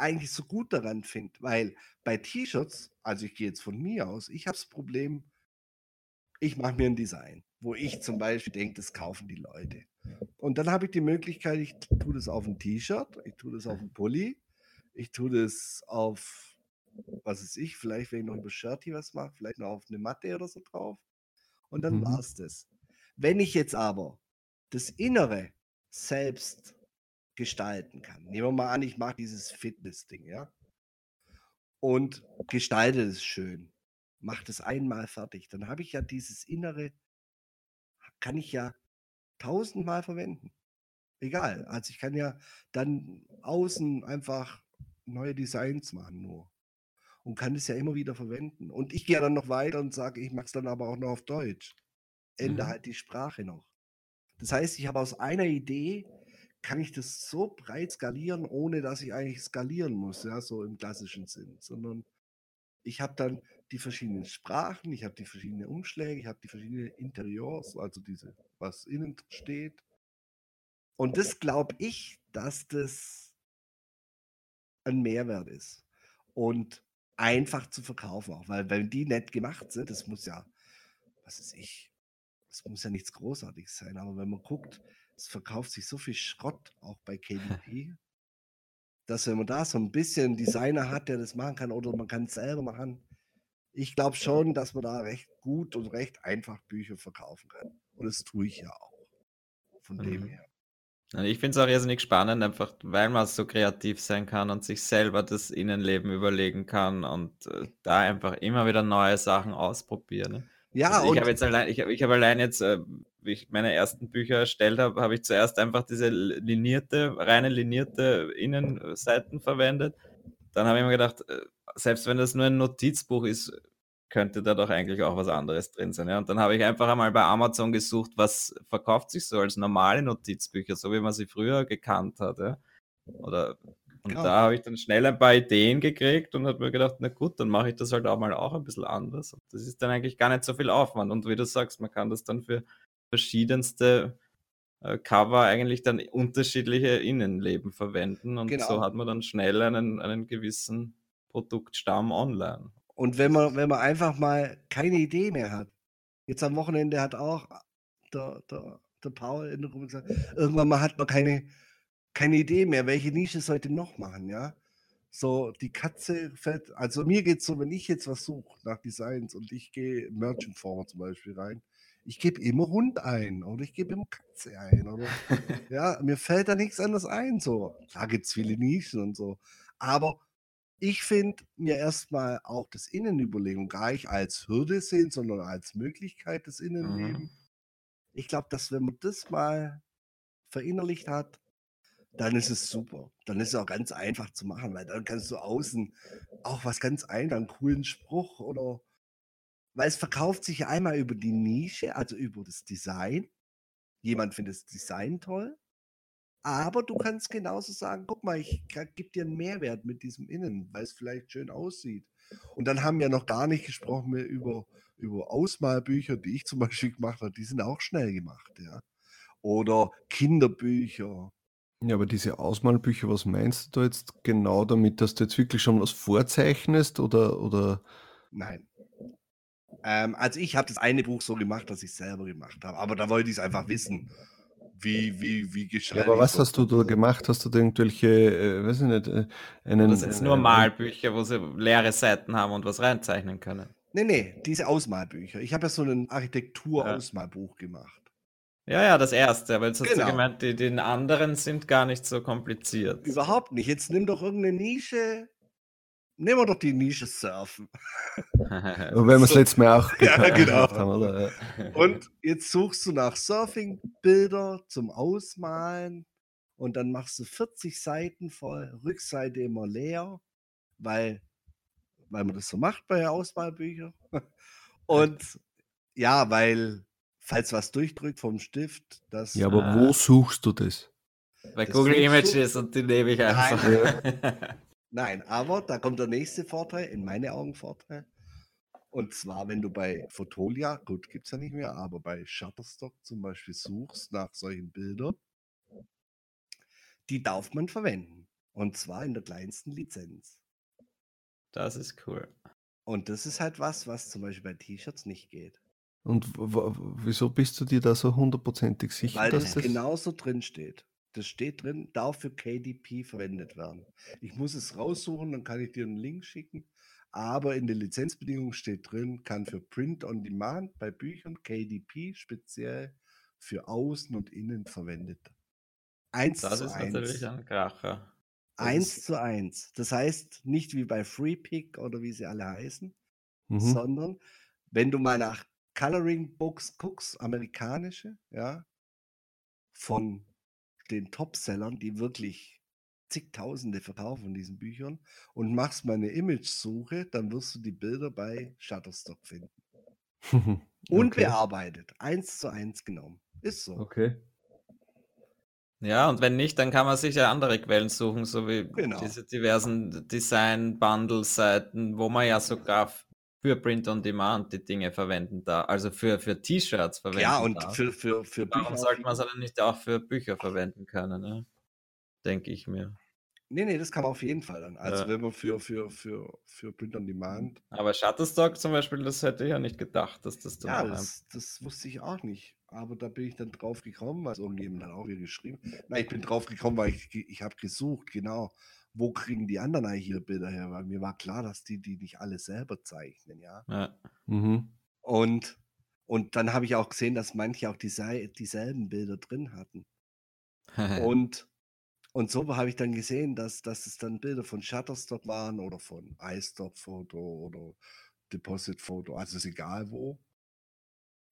eigentlich so gut daran finde, weil bei T-Shirts, also ich gehe jetzt von mir aus, ich habe das Problem, ich mache mir ein Design, wo ich zum Beispiel denke, das kaufen die Leute. Und dann habe ich die Möglichkeit, ich tue das auf ein T-Shirt, ich tue das auf ein Pulli, ich tue das auf, was ist ich, vielleicht wenn ich noch über Shirty was mache, vielleicht noch auf eine Matte oder so drauf. Und dann mhm. war es das. Wenn ich jetzt aber das Innere selbst gestalten kann. Nehmen wir mal an, ich mache dieses Fitness-Ding, ja? Und gestalte es schön. Mache das einmal fertig. Dann habe ich ja dieses Innere, kann ich ja tausendmal verwenden. Egal. Also ich kann ja dann außen einfach neue Designs machen nur. Und kann es ja immer wieder verwenden. Und ich gehe dann noch weiter und sage, ich mache es dann aber auch noch auf Deutsch. Ändere mhm. halt die Sprache noch. Das heißt, ich habe aus einer Idee kann ich das so breit skalieren, ohne dass ich eigentlich skalieren muss, ja, so im klassischen Sinn, sondern ich habe dann die verschiedenen Sprachen, ich habe die verschiedenen Umschläge, ich habe die verschiedenen Interiors, also diese, was innen steht. Und das glaube ich, dass das ein Mehrwert ist und einfach zu verkaufen auch, weil wenn die nett gemacht sind, das muss ja, was ist ich, das muss ja nichts Großartiges sein, aber wenn man guckt, es verkauft sich so viel Schrott auch bei <laughs> KDP, dass wenn man da so ein bisschen Designer hat, der das machen kann oder man kann es selber machen, ich glaube schon, dass man da recht gut und recht einfach Bücher verkaufen kann. Und das tue ich ja auch. Von mhm. dem her. Ich finde es auch irrsinnig spannend, einfach weil man so kreativ sein kann und sich selber das Innenleben überlegen kann und äh, da einfach immer wieder neue Sachen ausprobieren. Ne? Ja, also ich habe jetzt allein, ich habe ich hab allein jetzt, äh, wie ich meine ersten Bücher erstellt habe, habe ich zuerst einfach diese linierte, reine linierte Innenseiten verwendet. Dann habe ich mir gedacht, äh, selbst wenn das nur ein Notizbuch ist, könnte da doch eigentlich auch was anderes drin sein. Ja? Und dann habe ich einfach einmal bei Amazon gesucht, was verkauft sich so als normale Notizbücher, so wie man sie früher gekannt hat. Ja? Oder und genau. da habe ich dann schnell ein paar Ideen gekriegt und habe mir gedacht, na gut, dann mache ich das halt auch mal auch ein bisschen anders. Und das ist dann eigentlich gar nicht so viel Aufwand. Und wie du sagst, man kann das dann für verschiedenste äh, Cover eigentlich dann unterschiedliche Innenleben verwenden. Und genau. so hat man dann schnell einen, einen gewissen Produktstamm online. Und wenn man, wenn man einfach mal keine Idee mehr hat, Jetzt am Wochenende hat auch der, der, der Paul in der Gruppe gesagt, irgendwann mal hat man keine, keine Idee mehr, welche Nische sollte noch machen, ja. So, die Katze fällt, also mir geht es so, wenn ich jetzt was suche nach Designs und ich gehe Merchant Former zum Beispiel rein, ich gebe immer Hund ein oder ich gebe immer Katze ein oder <laughs> ja, mir fällt da nichts anderes ein. So, da gibt es viele Nischen und so. Aber ich finde mir erstmal auch das Innenüberlegung gar nicht als Hürde sehen, sondern als Möglichkeit des Innenlebens. Mhm. Ich glaube, dass wenn man das mal verinnerlicht hat, dann ist es super. Dann ist es auch ganz einfach zu machen, weil dann kannst du außen auch was ganz ein, einen coolen Spruch oder weil es verkauft sich einmal über die Nische, also über das Design. Jemand findet das Design toll, aber du kannst genauso sagen, guck mal, ich gebe dir einen Mehrwert mit diesem Innen, weil es vielleicht schön aussieht. Und dann haben wir noch gar nicht gesprochen mehr über, über Ausmalbücher, die ich zum Beispiel gemacht habe, die sind auch schnell gemacht, ja. Oder Kinderbücher. Ja, aber diese Ausmalbücher, was meinst du da jetzt genau damit, dass du jetzt wirklich schon was vorzeichnest oder, oder? Nein. Ähm, also ich habe das eine Buch so gemacht, dass ich es selber gemacht habe, aber da wollte ich es einfach wissen wie, wie, wie geschrieben. Ja, aber was hast du da gemacht? Hast du da irgendwelche, äh, weiß ich nicht, äh, einen. Das sind nur Malbücher, wo sie leere Seiten haben und was reinzeichnen können. Nee, nee, diese Ausmalbücher. Ich habe ja so ein Architektur-Ausmalbuch ja. gemacht. Ja, ja, das erste, aber jetzt hast genau. du gemeint, die, die anderen sind gar nicht so kompliziert. Überhaupt nicht. Jetzt nimm doch irgendeine Nische, Nehmen wir doch die Nische Surfen. <laughs> Und wenn wir es letztes Mal auch <laughs> ja, genau. haben, oder? Und jetzt suchst du nach Surfing-Bilder zum Ausmalen und dann machst du 40 Seiten voll, Rückseite immer leer, weil, weil man das so macht bei Ausmalbüchern. Und ja, weil, falls was durchdrückt vom Stift, das. Ja, aber wo suchst du das? Bei das Google Images und die nehme ich einfach. <laughs> Nein. Aber da kommt der nächste Vorteil, in meine Augen Vorteil. Und zwar, wenn du bei Fotolia, gut, gibt es ja nicht mehr, aber bei Shutterstock zum Beispiel suchst nach solchen Bildern, die darf man verwenden. Und zwar in der kleinsten Lizenz. Das ist cool. Und das ist halt was, was zum Beispiel bei T-Shirts nicht geht. Und wieso bist du dir da so hundertprozentig sicher, Weil dass das genauso drin steht. Das steht drin, darf für KDP verwendet werden. Ich muss es raussuchen, dann kann ich dir einen Link schicken. Aber in den Lizenzbedingungen steht drin, kann für Print on Demand bei Büchern KDP speziell für Außen und Innen verwendet. Eins das zu ist eins. natürlich ein Kracher. Das eins zu eins. Das heißt nicht wie bei FreePick oder wie sie alle heißen, mhm. sondern wenn du mal nach Coloring Books guckst, amerikanische, ja, von den Topsellern, die wirklich zigtausende verkaufen von diesen Büchern und machst mal eine Image-Suche, dann wirst du die Bilder bei Shutterstock finden. <laughs> Unbearbeitet, okay. eins zu eins genommen. Ist so. Okay. Ja, und wenn nicht, dann kann man sich ja andere Quellen suchen, so wie genau. diese diversen Design-Bundle-Seiten, wo man ja sogar für Print on Demand die Dinge verwenden da, also für, für T-Shirts verwenden. Ja, und darf. für, für, für Bücher. Warum sollte man es dann nicht auch für Bücher verwenden können, ne? denke ich mir. Nee, nee, das kann man auf jeden Fall dann. Also ja. wenn man für, für, für, für Print on Demand. Aber Shutterstock zum Beispiel, das hätte ich ja nicht gedacht, dass das dann. Ja, das, das, wusste ich auch nicht. Aber da bin ich dann drauf gekommen, was irgendjemand dann auch wieder geschrieben. Nein, ich bin drauf gekommen, weil ich, ich habe gesucht, genau wo kriegen die anderen eigentlich ihre Bilder her? Weil mir war klar, dass die die nicht alle selber zeichnen, ja. ja. Mhm. Und, und dann habe ich auch gesehen, dass manche auch die, dieselben Bilder drin hatten. <laughs> und, und so habe ich dann gesehen, dass, dass es dann Bilder von Shutterstock waren oder von iStop Photo oder Deposit Photo, also ist egal wo.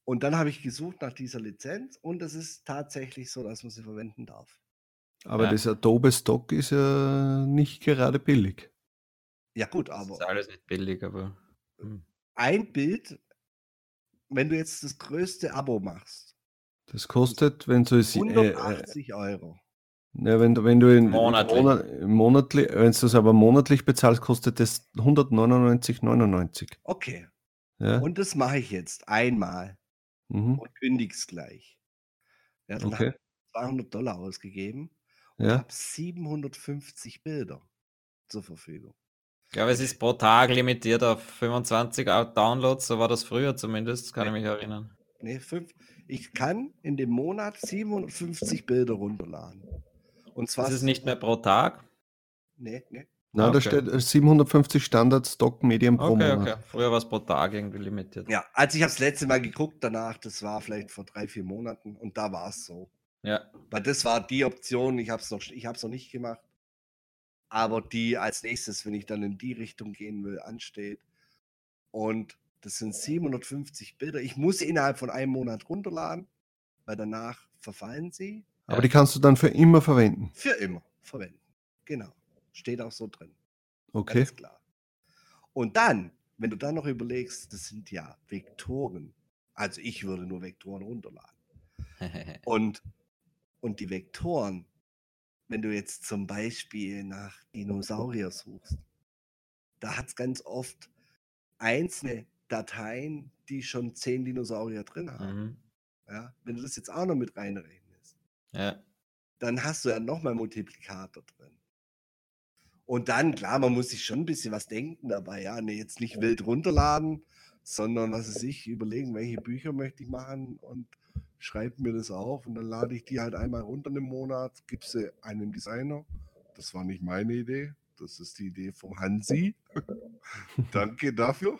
Und dann habe ich gesucht nach dieser Lizenz und es ist tatsächlich so, dass man sie verwenden darf. Aber ja. das Adobe Stock ist ja nicht gerade billig. Ja, gut, aber. Das ist alles nicht billig, aber. Hm. Ein Bild, wenn du jetzt das größte Abo machst. Das kostet, wenn du es. 180 äh, Euro. Ja, wenn du, wenn du in, monatlich. Monat, monatlich, wenn du es aber monatlich bezahlst, kostet das 199,99. Okay. Ja? Und das mache ich jetzt einmal mhm. und kündig's gleich. Ja, dann okay. 200 Dollar ausgegeben ja. habe 750 Bilder zur Verfügung. Ich glaube, es ist pro Tag limitiert auf 25 Downloads, so war das früher zumindest, kann nee. ich mich erinnern. Nee, fünf. Ich kann in dem Monat 750 Bilder runterladen. Und zwar. Ist es nicht mehr pro Tag? Nee, nee. Na, okay. da steht 750 Standard Stock Medien pro okay, Monat. Okay. Früher war es pro Tag irgendwie limitiert. Ja, als ich habe das letzte Mal geguckt danach, das war vielleicht vor drei, vier Monaten und da war es so. Ja. Weil das war die Option, ich habe es noch, noch nicht gemacht, aber die als nächstes, wenn ich dann in die Richtung gehen will, ansteht. Und das sind 750 Bilder. Ich muss sie innerhalb von einem Monat runterladen, weil danach verfallen sie. Aber die kannst du dann für immer verwenden. Für immer verwenden. Genau. Steht auch so drin. Okay. Alles klar. Und dann, wenn du dann noch überlegst, das sind ja Vektoren. Also ich würde nur Vektoren runterladen. <laughs> und, und die Vektoren, wenn du jetzt zum Beispiel nach Dinosaurier suchst, da hat es ganz oft einzelne Dateien, die schon zehn Dinosaurier drin haben. Mhm. Ja, wenn du das jetzt auch noch mit reinrechnest, ja. dann hast du ja nochmal Multiplikator drin. Und dann, klar, man muss sich schon ein bisschen was denken dabei. Ja, nee, jetzt nicht wild runterladen, sondern was weiß ich, überlegen, welche Bücher möchte ich machen und schreibe mir das auf und dann lade ich die halt einmal runter im Monat, gebe sie einem Designer. Das war nicht meine Idee, das ist die Idee vom Hansi. <laughs> Danke dafür.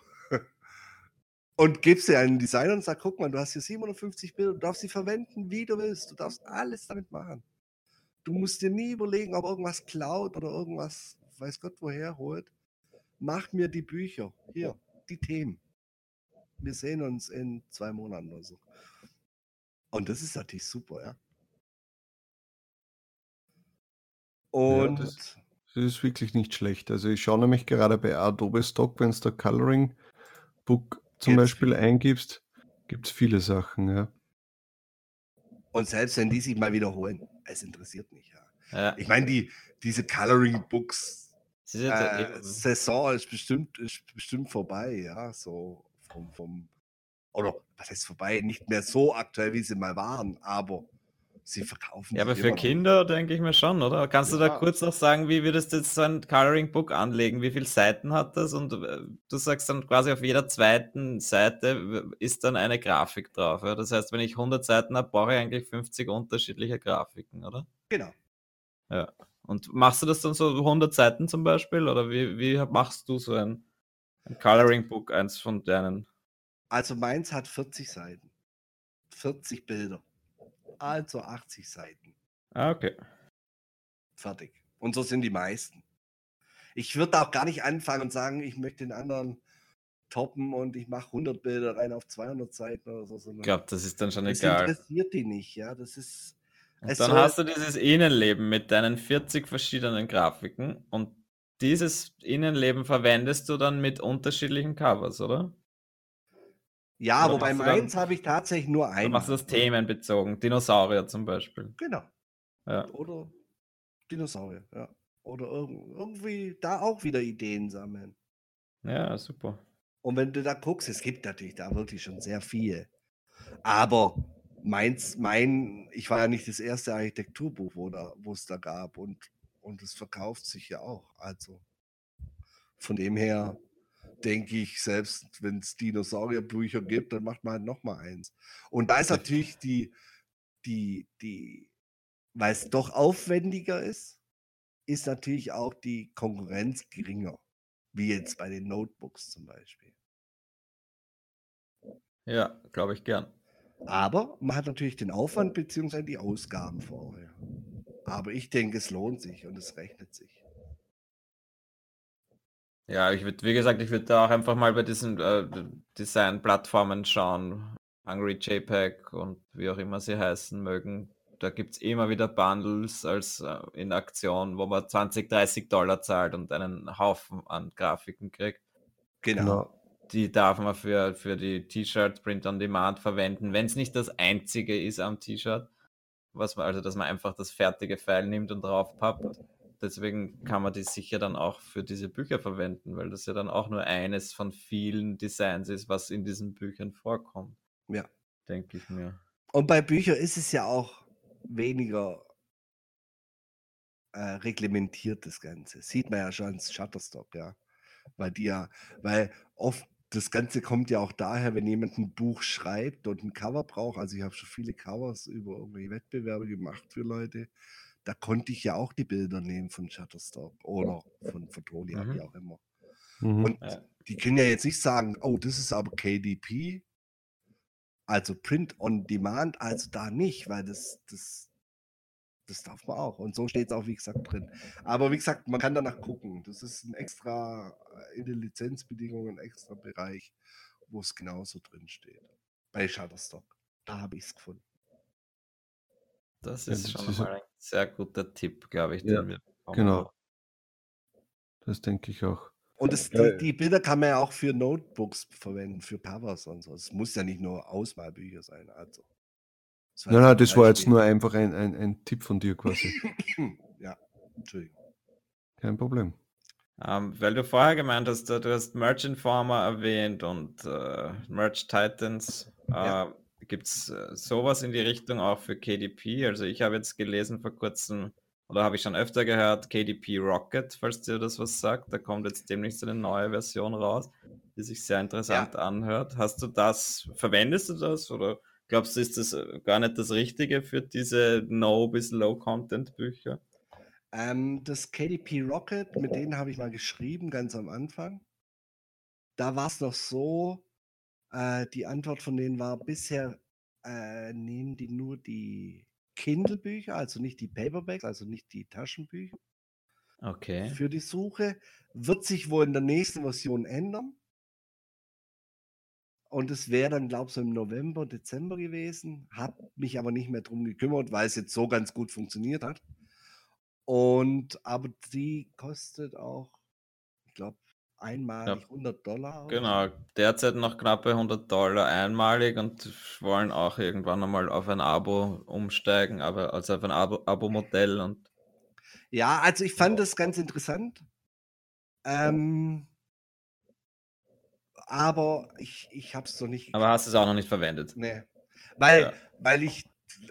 und gebe sie einem Designer und sag, guck mal, du hast hier 750 Bilder, du darfst sie verwenden, wie du willst. Du darfst alles damit machen. Du musst dir nie überlegen, ob irgendwas klaut oder irgendwas weiß Gott woher holt, mach mir die Bücher. Hier, die Themen. Wir sehen uns in zwei Monaten oder so. Und das ist natürlich super, ja. Und ja, das, das, ist wirklich nicht schlecht. Also ich schaue nämlich gerade bei Adobe Stock, wenn du da Coloring Book zum Beispiel viel. eingibst, gibt es viele Sachen, ja. Und selbst wenn die sich mal wiederholen, es interessiert mich, ja. ja. Ich meine, die, diese Coloring Books, äh, Saison ist bestimmt, ist bestimmt vorbei, ja, so vom, vom, oder was heißt vorbei, nicht mehr so aktuell, wie sie mal waren, aber sie verkaufen. Ja, aber für Kinder denke ich mir schon, oder? Kannst ja. du da kurz noch sagen, wie würdest du jetzt so ein Coloring Book anlegen? Wie viele Seiten hat das? Und äh, du sagst dann quasi auf jeder zweiten Seite ist dann eine Grafik drauf. Ja? Das heißt, wenn ich 100 Seiten habe, brauche ich eigentlich 50 unterschiedliche Grafiken, oder? Genau. Ja. Und machst du das dann so 100 Seiten zum Beispiel? Oder wie, wie machst du so ein, ein Coloring Book, eins von deinen? Also meins hat 40 Seiten. 40 Bilder. Also 80 Seiten. Ah, okay. Fertig. Und so sind die meisten. Ich würde auch gar nicht anfangen und sagen, ich möchte den anderen toppen und ich mache 100 Bilder rein auf 200 Seiten oder so. Ich glaube, das ist dann schon das egal. Das interessiert die nicht, ja. Das ist, dann hast du dieses Innenleben mit deinen 40 verschiedenen Grafiken und dieses Innenleben verwendest du dann mit unterschiedlichen Covers, oder? Ja, oder wobei meins habe ich tatsächlich nur einen. Du machst das themenbezogen, Dinosaurier zum Beispiel. Genau. Ja. Oder Dinosaurier, ja. Oder irgendwie da auch wieder Ideen sammeln. Ja, super. Und wenn du da guckst, es gibt natürlich da wirklich schon sehr viel. Aber meins, mein, ich war ja nicht das erste Architekturbuch, wo es da gab und, und es verkauft sich ja auch. Also von dem her denke ich, selbst wenn es Dinosaurierbücher gibt, dann macht man halt nochmal eins. Und da ist natürlich die, die, die, weil es doch aufwendiger ist, ist natürlich auch die Konkurrenz geringer. Wie jetzt bei den Notebooks zum Beispiel. Ja, glaube ich gern. Aber man hat natürlich den Aufwand bzw. die Ausgaben vorher. Aber ich denke, es lohnt sich und es rechnet sich. Ja, ich würde, wie gesagt, ich würde da auch einfach mal bei diesen äh, Design-Plattformen schauen. Hungry JPEG und wie auch immer sie heißen mögen. Da gibt es immer wieder Bundles als äh, in Aktion, wo man 20, 30 Dollar zahlt und einen Haufen an Grafiken kriegt. Genau. die darf man für, für die T-Shirt Print on Demand verwenden, wenn es nicht das einzige ist am T-Shirt, was man, also dass man einfach das fertige File nimmt und drauf pappt. Deswegen kann man die sicher dann auch für diese Bücher verwenden, weil das ja dann auch nur eines von vielen Designs ist, was in diesen Büchern vorkommt. Ja. Denke ich mir. Und bei Büchern ist es ja auch weniger äh, reglementiert, das Ganze. Sieht man ja schon Shutterstock, ja. Weil die ja, weil oft das Ganze kommt ja auch daher, wenn jemand ein Buch schreibt und ein Cover braucht. Also ich habe schon viele Covers über irgendwelche Wettbewerbe gemacht für Leute. Da konnte ich ja auch die Bilder nehmen von Shutterstock oder von Fotolia, mhm. wie auch immer. Mhm. Und die können ja jetzt nicht sagen, oh, das ist aber KDP, also Print on Demand, also da nicht, weil das, das, das darf man auch. Und so steht es auch, wie gesagt, drin. Aber wie gesagt, man kann danach gucken. Das ist ein extra, äh, in den Lizenzbedingungen, ein extra Bereich, wo es genauso drin steht. Bei Shutterstock. Da habe ich es gefunden. Das ist ja, das schon ist mal ein sehr guter Tipp, glaube ich. Ja, genau. Das denke ich auch. Und das, die, die, Bilder kann man ja auch für Notebooks verwenden, für Covers und so. Es muss ja nicht nur Ausmalbücher sein. Also. Nein, nein, das war jetzt nur einfach ein, ein, ein Tipp von dir quasi. <clears throat> ja, Entschuldigung. Kein Problem. Um, ähm, weil du vorher gemeint hast, du hast Merch Informer erwähnt und uh, Merch Titans. Ja. Uh, Gibt es uh, sowas in die Richtung auch für KDP? Also ich habe jetzt gelesen vor kurzem, oder habe ich schon öfter gehört, KDP Rocket, falls dir das was sagt. Da kommt jetzt demnächst eine neue Version raus, die sich sehr interessant ja. anhört. Hast du das, verwendest du das oder glaubst du, ist das äh, gar nicht das Richtige für diese No- bis Low-Content-Bücher? Ähm, das KDP Rocket, mit denen habe ich mal geschrieben, ganz am Anfang. Da war es noch so, äh, die Antwort von denen war bisher, äh, nehmen die nur die Kindle-Bücher, also nicht die Paperbacks, also nicht die Taschenbücher. Okay. Für die Suche wird sich wohl in der nächsten Version ändern. Und es wäre dann, glaube ich, so im November, Dezember gewesen. Habe mich aber nicht mehr drum gekümmert, weil es jetzt so ganz gut funktioniert hat. Und aber die kostet auch, einmalig ja. 100 Dollar. Genau, derzeit noch knappe 100 Dollar einmalig und wollen auch irgendwann einmal auf ein Abo umsteigen, aber also auf ein Abo-Modell Abo und ja, also ich fand das ganz interessant. Ähm, aber ich, ich habe es noch nicht. Aber hast es auch noch nicht verwendet? Nee. Weil, ja. weil ich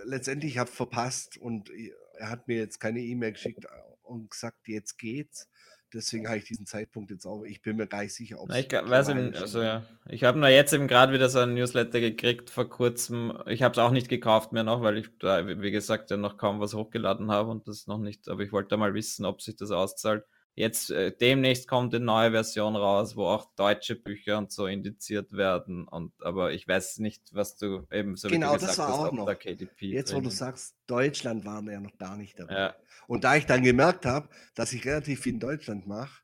letztendlich habe verpasst und er hat mir jetzt keine E-Mail geschickt und gesagt, jetzt geht's. Deswegen habe ich diesen Zeitpunkt jetzt auch. Ich bin mir gar nicht sicher, ob es. Ich weiß eben, also ja. Ich habe nur jetzt eben gerade wieder so ein Newsletter gekriegt vor kurzem. Ich habe es auch nicht gekauft mehr noch, weil ich da, wie gesagt, ja noch kaum was hochgeladen habe und das noch nicht. Aber ich wollte mal wissen, ob sich das auszahlt. Jetzt äh, demnächst kommt eine neue Version raus, wo auch deutsche Bücher und so indiziert werden. Und aber ich weiß nicht, was du eben so genau, wie du gesagt das war hast, auch noch. Jetzt, wo du sagst, Deutschland waren ja noch gar nicht dabei. Ja. Und da ich dann gemerkt habe, dass ich relativ viel in Deutschland mache,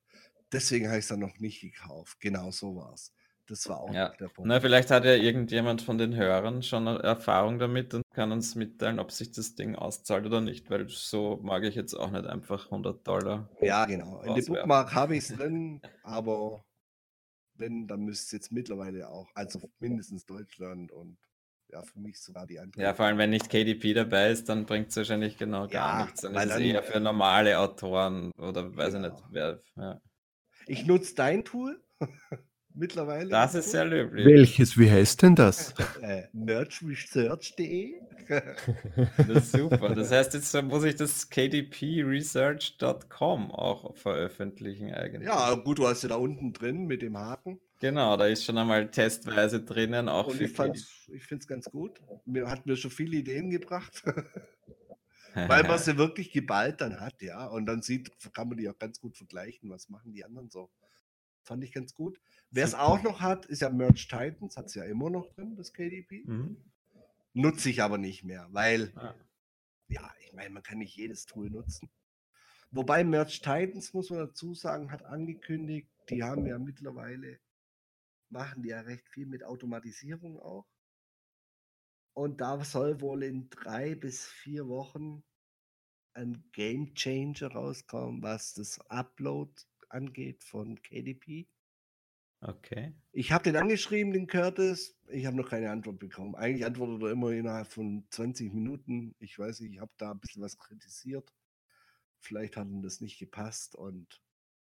deswegen habe ich es dann noch nicht gekauft. Genau so war es. Das war auch ja. der Punkt. Na, vielleicht hat ja irgendjemand von den Hörern schon Erfahrung damit und kann uns mitteilen, ob sich das Ding auszahlt oder nicht, weil so mag ich jetzt auch nicht einfach 100 Dollar. Ja, genau. In dem Bookmark habe ich es drin, aber wenn, dann müsste es jetzt mittlerweile auch, also mindestens Deutschland und ja, für mich sogar die andere. Ja, vor allem wenn nicht KDP dabei ist, dann bringt es wahrscheinlich genau gar ja, nichts. Dann ist es eher für normale Autoren oder weiß genau. ich nicht wer. Ja. Ich nutze dein Tool. <laughs> mittlerweile. Das ist sehr löblich. Welches? Wie heißt denn das? <laughs> äh, Merchresearch.de. <laughs> das ist super. Das heißt, jetzt muss ich das kdpresearch.com auch veröffentlichen eigentlich. Ja, gut, du hast ja da unten drin mit dem Haken. Genau, da ist schon einmal testweise drinnen, auch Und für ich, ich finde es ganz gut. Mir hat mir schon viele Ideen gebracht. <laughs> Weil man sie wirklich geballt dann hat, ja. Und dann sieht, kann man die auch ganz gut vergleichen, was machen die anderen so. Fand ich ganz gut. Wer es auch noch hat, ist ja Merch Titans, hat es ja immer noch drin, das KDP. Mhm. Nutze ich aber nicht mehr, weil, ah. ja, ich meine, man kann nicht jedes Tool nutzen. Wobei Merch Titans, muss man dazu sagen, hat angekündigt, die haben ja mittlerweile, machen die ja recht viel mit Automatisierung auch. Und da soll wohl in drei bis vier Wochen ein Game Changer rauskommen, was das Upload angeht von KDP. Okay. Ich habe den angeschrieben, den Curtis. Ich habe noch keine Antwort bekommen. Eigentlich antwortet er immer innerhalb von 20 Minuten. Ich weiß nicht, ich habe da ein bisschen was kritisiert. Vielleicht hat ihm das nicht gepasst und.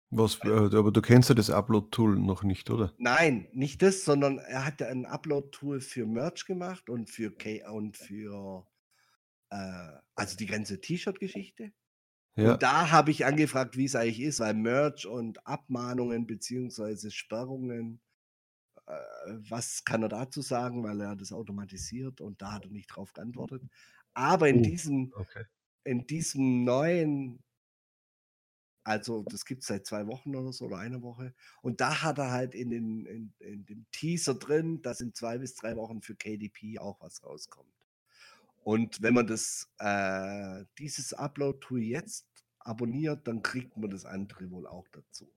Was, äh, aber du kennst ja das Upload-Tool noch nicht, oder? Nein, nicht das, sondern er hat ja ein Upload-Tool für Merch gemacht und für K und für äh, also die ganze T-Shirt-Geschichte. Ja. Und da habe ich angefragt, wie es eigentlich ist, weil Merch und Abmahnungen beziehungsweise Sperrungen, äh, was kann er dazu sagen, weil er das automatisiert und da hat er nicht drauf geantwortet. Aber in, uh, diesem, okay. in diesem neuen, also das gibt es seit zwei Wochen oder so oder einer Woche, und da hat er halt in, den, in, in dem Teaser drin, dass in zwei bis drei Wochen für KDP auch was rauskommt. Und wenn man das, äh, dieses Upload-Tool jetzt abonniert, dann kriegt man das andere wohl auch dazu.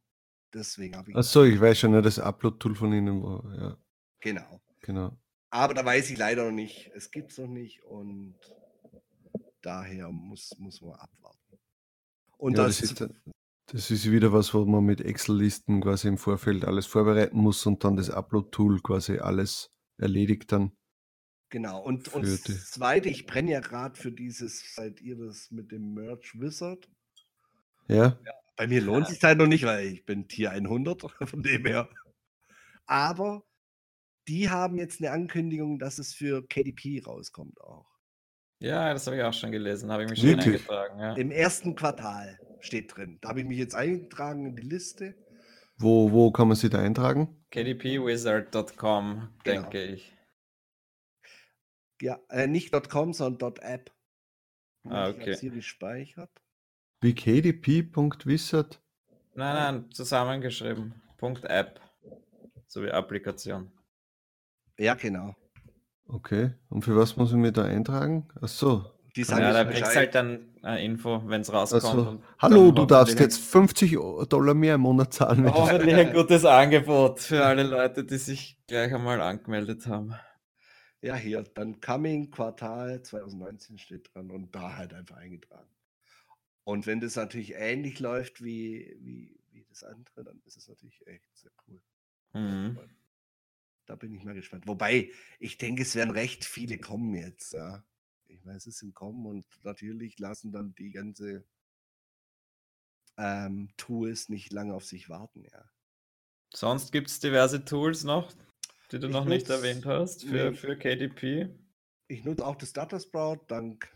Deswegen habe ich. Achso, ich weiß schon, das Upload-Tool von Ihnen war, ja. Genau. Genau. Aber da weiß ich leider noch nicht. Es gibt es noch nicht und daher muss, muss man abwarten. Und ja, das, das, ist, das ist wieder was, wo man mit Excel-Listen quasi im Vorfeld alles vorbereiten muss und dann das Upload-Tool quasi alles erledigt dann. Genau, und, und das zweite, ich brenne ja gerade für dieses, seid ihr das mit dem Merch Wizard? Ja. ja. Bei mir lohnt sich halt noch nicht, weil ich bin Tier 100, <laughs> von dem her. Aber die haben jetzt eine Ankündigung, dass es für KDP rauskommt auch. Ja, das habe ich auch schon gelesen, habe ich mich schon eingetragen. Ja. Im ersten Quartal steht drin. Da habe ich mich jetzt eingetragen in die Liste. Wo, wo kann man sich da eintragen? kdpwizard.com, genau. denke ich. Ja, äh, nicht .com, sondern .app. Ah, okay. Hier gespeichert. Wie kdp.wizard? Nein, nein, zusammengeschrieben. .app. So wie Applikation. Ja, genau. Okay. Und für was muss ich mir da eintragen? Ach so. Die ja, da kriegst du halt dann äh, Info, wenn es rauskommt. So. Hallo, du darfst jetzt 50 Dollar mehr im Monat zahlen. Hoffentlich ein <laughs> gutes Angebot für alle Leute, die sich gleich einmal angemeldet haben. Ja, hier, dann Coming Quartal 2019 steht dran und da halt einfach eingetragen. Und wenn das natürlich ähnlich läuft wie, wie, wie das andere, dann ist es natürlich echt sehr cool. Mhm. Da bin ich mal gespannt. Wobei, ich denke, es werden recht viele kommen jetzt. Ja. Ich weiß, es sind kommen und natürlich lassen dann die ganze ähm, Tools nicht lange auf sich warten. Ja. Sonst gibt es diverse Tools noch, die du ich noch nutz, nicht erwähnt hast für, nee, für KDP. Ich nutze auch das Data Sprout dank.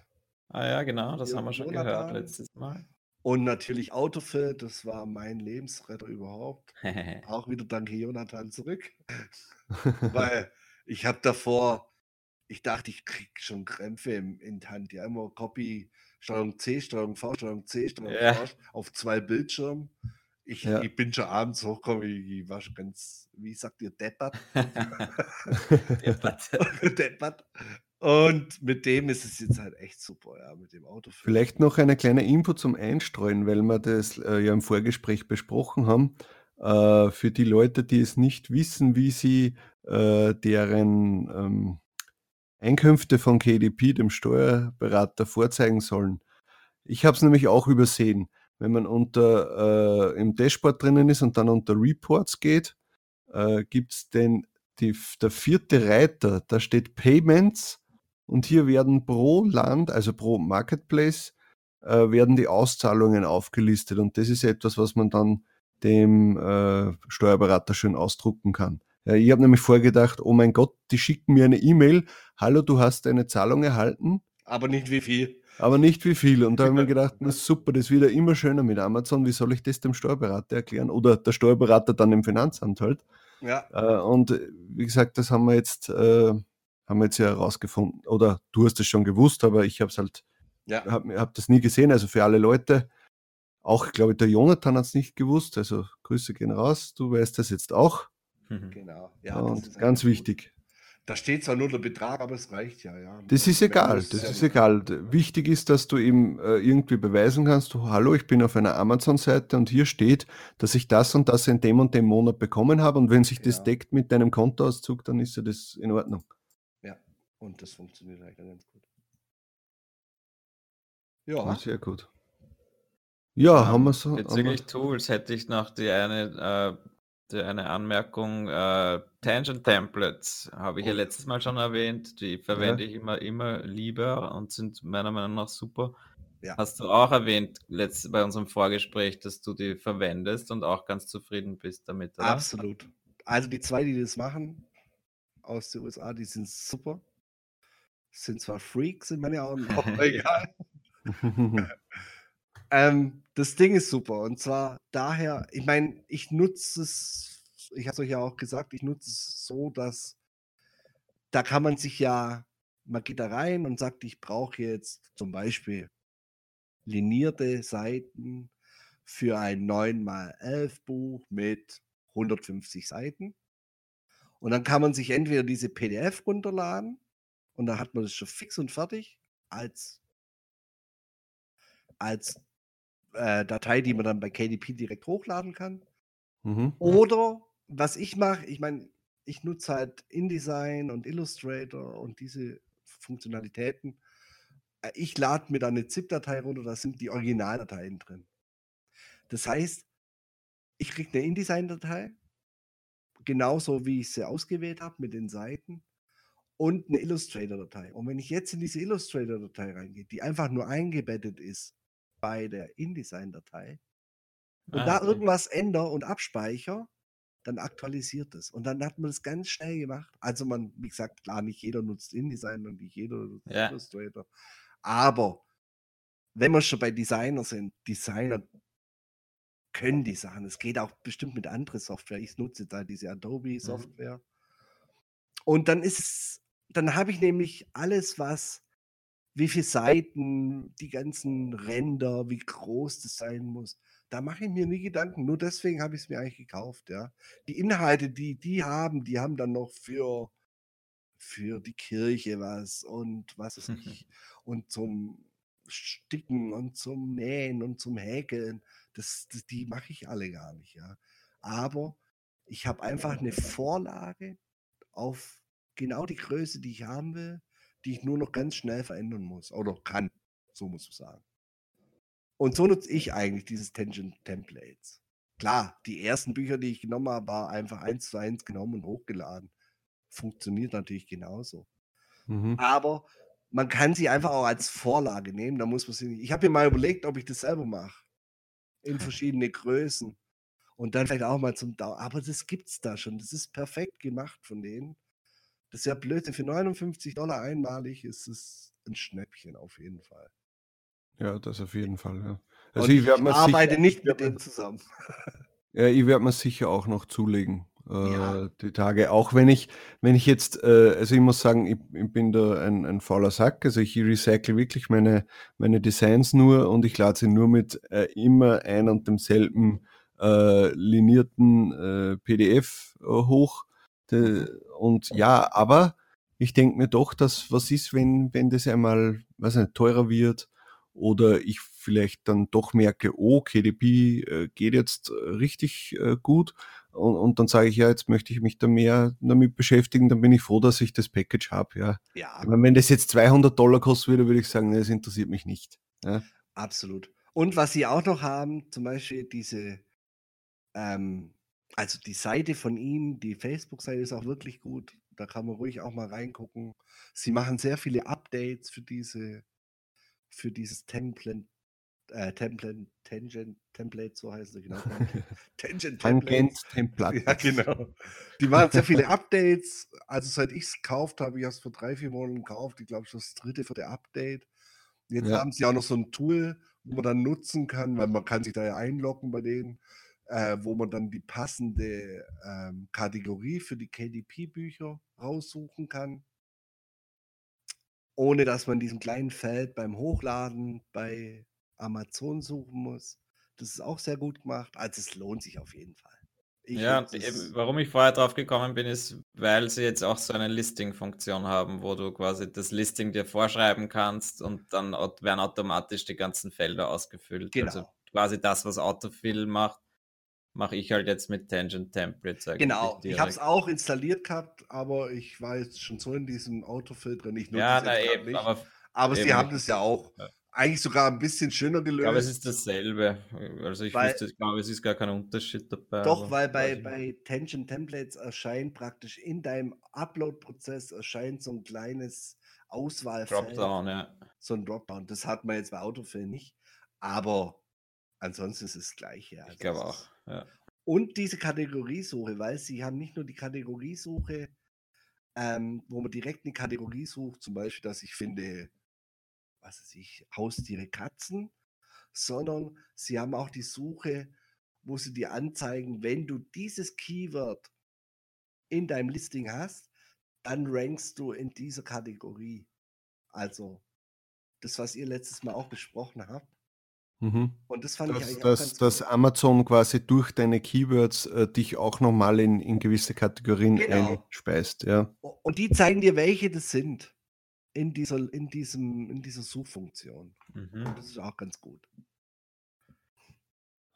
Ah ja, genau, das haben wir schon Jonathan. gehört letztes Mal. Und natürlich Autofill, das war mein Lebensretter überhaupt. <laughs> auch wieder danke Jonathan zurück. <laughs> Weil ich habe davor, ich dachte, ich krieg schon Krämpfe im, in die Hand. Ja, immer Copy, Steuerung C, Steuerung V, Steuerung C, Steuerung ja. V auf zwei Bildschirmen. Ich, ja. ich bin schon abends hochgekommen, ich, ich war schon ganz, wie sagt ihr, deppert. <laughs> deppert. <laughs> deppert. Und mit dem ist es jetzt halt echt super, ja, mit dem Auto. Vielleicht noch eine kleine Info zum Einstreuen, weil wir das äh, ja im Vorgespräch besprochen haben. Äh, für die Leute, die es nicht wissen, wie sie äh, deren ähm, Einkünfte von KDP, dem Steuerberater, vorzeigen sollen. Ich habe es nämlich auch übersehen wenn man unter äh, im Dashboard drinnen ist und dann unter Reports geht, äh, gibt es den die, der vierte Reiter, da steht Payments und hier werden pro Land, also pro Marketplace, äh, werden die Auszahlungen aufgelistet und das ist etwas, was man dann dem äh, Steuerberater schön ausdrucken kann. Ja, ich habe nämlich vorgedacht, oh mein Gott, die schicken mir eine E-Mail, hallo, du hast eine Zahlung erhalten. Aber nicht wie viel aber nicht wie viel. Und da habe ich mir <laughs> gedacht, na super, das wird ja immer schöner mit Amazon. Wie soll ich das dem Steuerberater erklären? Oder der Steuerberater dann im Finanzamt halt. Ja. Äh, und wie gesagt, das haben wir jetzt, äh, haben wir jetzt ja herausgefunden. Oder du hast es schon gewusst, aber ich habe es halt, ja. habe hab das nie gesehen. Also für alle Leute, auch glaube ich, der Jonathan hat es nicht gewusst. Also Grüße gehen raus. Du weißt das jetzt auch. Genau. Ja, und ganz wichtig. Da steht zwar nur der Betrag, aber es reicht ja. ja. Das ist egal, das ist egal. Wichtig ist, dass du ihm äh, irgendwie beweisen kannst, du, hallo, ich bin auf einer Amazon-Seite und hier steht, dass ich das und das in dem und dem Monat bekommen habe und wenn sich das ja. deckt mit deinem Kontoauszug, dann ist ja das in Ordnung. Ja, und das funktioniert eigentlich ganz gut. Ja. sehr gut. Ja, ähm, haben wir so. Bezüglich Tools hätte ich noch die eine äh, eine Anmerkung, äh, Tangent Templates habe ich ja letztes Mal schon erwähnt, die verwende ja. ich immer, immer lieber und sind meiner Meinung nach super. Ja. Hast du auch erwähnt letzt, bei unserem Vorgespräch, dass du die verwendest und auch ganz zufrieden bist damit, oder? Absolut. Also die zwei, die das machen aus den USA, die sind super. Sind zwar Freaks in meinen Augen, aber <laughs> egal. <laughs> ähm, das Ding ist super. Und zwar daher, ich meine, ich nutze es, ich habe es euch ja auch gesagt, ich nutze es so, dass da kann man sich ja, man geht da rein und sagt, ich brauche jetzt zum Beispiel linierte Seiten für ein 9x11 Buch mit 150 Seiten. Und dann kann man sich entweder diese PDF runterladen und da hat man das schon fix und fertig als, als äh, Datei, die man dann bei KDP direkt hochladen kann. Mhm. Oder was ich mache, ich meine, ich nutze halt InDesign und Illustrator und diese Funktionalitäten. Äh, ich lade mir dann eine ZIP-Datei runter, da sind die Originaldateien drin. Das heißt, ich kriege eine InDesign-Datei, genauso wie ich sie ausgewählt habe mit den Seiten und eine Illustrator-Datei. Und wenn ich jetzt in diese Illustrator-Datei reingehe, die einfach nur eingebettet ist bei der InDesign-Datei und ah, da okay. irgendwas ändere und abspeichere, dann aktualisiert es. Und dann hat man das ganz schnell gemacht. Also man, wie gesagt, klar, nicht jeder nutzt InDesign und nicht jeder nutzt ja. Illustrator. Aber wenn wir schon bei Designer sind, Designer können die Sachen. Es geht auch bestimmt mit anderen Software. Ich nutze da diese. Adobe-Software. Mhm. Und dann ist es, dann habe ich nämlich alles, was, wie viele Seiten, die ganzen Ränder, wie groß das sein muss. Da mache ich mir nie Gedanken. Nur deswegen habe ich es mir eigentlich gekauft, ja. Die Inhalte, die die haben, die haben dann noch für, für die Kirche was und was weiß ich. <laughs> und zum Sticken und zum Nähen und zum Häkeln. Das, das die mache ich alle gar nicht, ja. Aber ich habe einfach eine Vorlage auf genau die Größe, die ich haben will, die ich nur noch ganz schnell verändern muss oder kann, so muss man sagen. Und so nutze ich eigentlich dieses Tangent Templates. Klar, die ersten Bücher, die ich genommen habe, war einfach eins zu eins genommen und hochgeladen. Funktioniert natürlich genauso. Mhm. Aber man kann sie einfach auch als Vorlage nehmen. Da muss man sie nicht. Ich habe mir mal überlegt, ob ich das selber mache. In verschiedene Größen. Und dann vielleicht auch mal zum Dauer. Aber das gibt's da schon. Das ist perfekt gemacht von denen. Das ist ja blöd. Für 59 Dollar einmalig ist es ein Schnäppchen auf jeden Fall. Ja, das auf jeden Fall, ja. Also ich, ich arbeite sicher, nicht mit denen zusammen. <laughs> Ja, ich werde mir sicher auch noch zulegen, äh, ja. die Tage. Auch wenn ich, wenn ich jetzt, äh, also ich muss sagen, ich, ich bin da ein, ein, fauler Sack. Also ich recycle wirklich meine, meine Designs nur und ich lade sie nur mit äh, immer ein und demselben äh, linierten PDF hoch. De, und ja, aber ich denke mir doch, dass was ist, wenn, wenn das einmal, weiß nicht, teurer wird oder ich vielleicht dann doch merke, oh, KDP äh, geht jetzt äh, richtig äh, gut und, und dann sage ich, ja, jetzt möchte ich mich da mehr damit beschäftigen, dann bin ich froh, dass ich das Package habe. Ja. ja. Meine, wenn das jetzt 200 Dollar kosten würde, würde ich sagen, nee, das interessiert mich nicht. Ja. Absolut. Und was sie auch noch haben, zum Beispiel diese, ähm, also die Seite von ihnen, die Facebook-Seite ist auch wirklich gut. Da kann man ruhig auch mal reingucken. Sie machen sehr viele Updates für diese für dieses Template, äh, Template, Tangent Template, so heißt es genau. <laughs> Tangent Template. Template. <laughs> Ja, genau. Die machen sehr viele Updates. Also seit ich es gekauft habe, ich habe es vor drei, vier Monaten gekauft. Ich glaube, schon das dritte für der Update. Jetzt ja. haben sie auch noch so ein Tool, wo man dann nutzen kann, weil man kann sich da ja einloggen bei denen, äh, wo man dann die passende ähm, Kategorie für die KDP-Bücher raussuchen kann ohne dass man diesen kleinen Feld beim Hochladen bei Amazon suchen muss. Das ist auch sehr gut gemacht. Also es lohnt sich auf jeden Fall. Ich ja, eben, warum ich vorher drauf gekommen bin, ist, weil sie jetzt auch so eine Listing-Funktion haben, wo du quasi das Listing dir vorschreiben kannst und dann werden automatisch die ganzen Felder ausgefüllt. Also genau. Also quasi das, was Autofill macht, mache ich halt jetzt mit Tangent Templates. Genau, ich habe es auch installiert gehabt, aber ich war jetzt schon so in diesem Autofill drin. Ich ja, na eben, nicht. aber, aber eben. sie haben das ja auch. Ja. Eigentlich sogar ein bisschen schöner gelöst. Ich glaube, es ist dasselbe. Also ich, weil, wüsste, ich glaube, es ist gar kein Unterschied dabei. Doch, weil bei, bei Tangent Templates erscheint praktisch in deinem Upload-Prozess erscheint so ein kleines Auswahlfeld. Dropdown, ja. So ein Dropdown. Das hat man jetzt bei Autofill nicht. Aber ansonsten ist es das Gleiche. Also ich glaube auch. Und diese Kategoriesuche, weil sie haben nicht nur die Kategoriesuche, ähm, wo man direkt eine Kategorie sucht, zum Beispiel, dass ich finde, was weiß ich, Haustiere, Katzen, sondern sie haben auch die Suche, wo sie dir anzeigen, wenn du dieses Keyword in deinem Listing hast, dann rankst du in dieser Kategorie. Also das, was ihr letztes Mal auch besprochen habt. Mhm. Und das fand dass, ich eigentlich dass, auch ganz dass Amazon quasi durch deine Keywords äh, dich auch nochmal in, in gewisse Kategorien Genau. einspeist, ja. Und die zeigen dir, welche das sind in dieser, in diesem, in dieser Suchfunktion. Mhm. Und das ist auch ganz gut.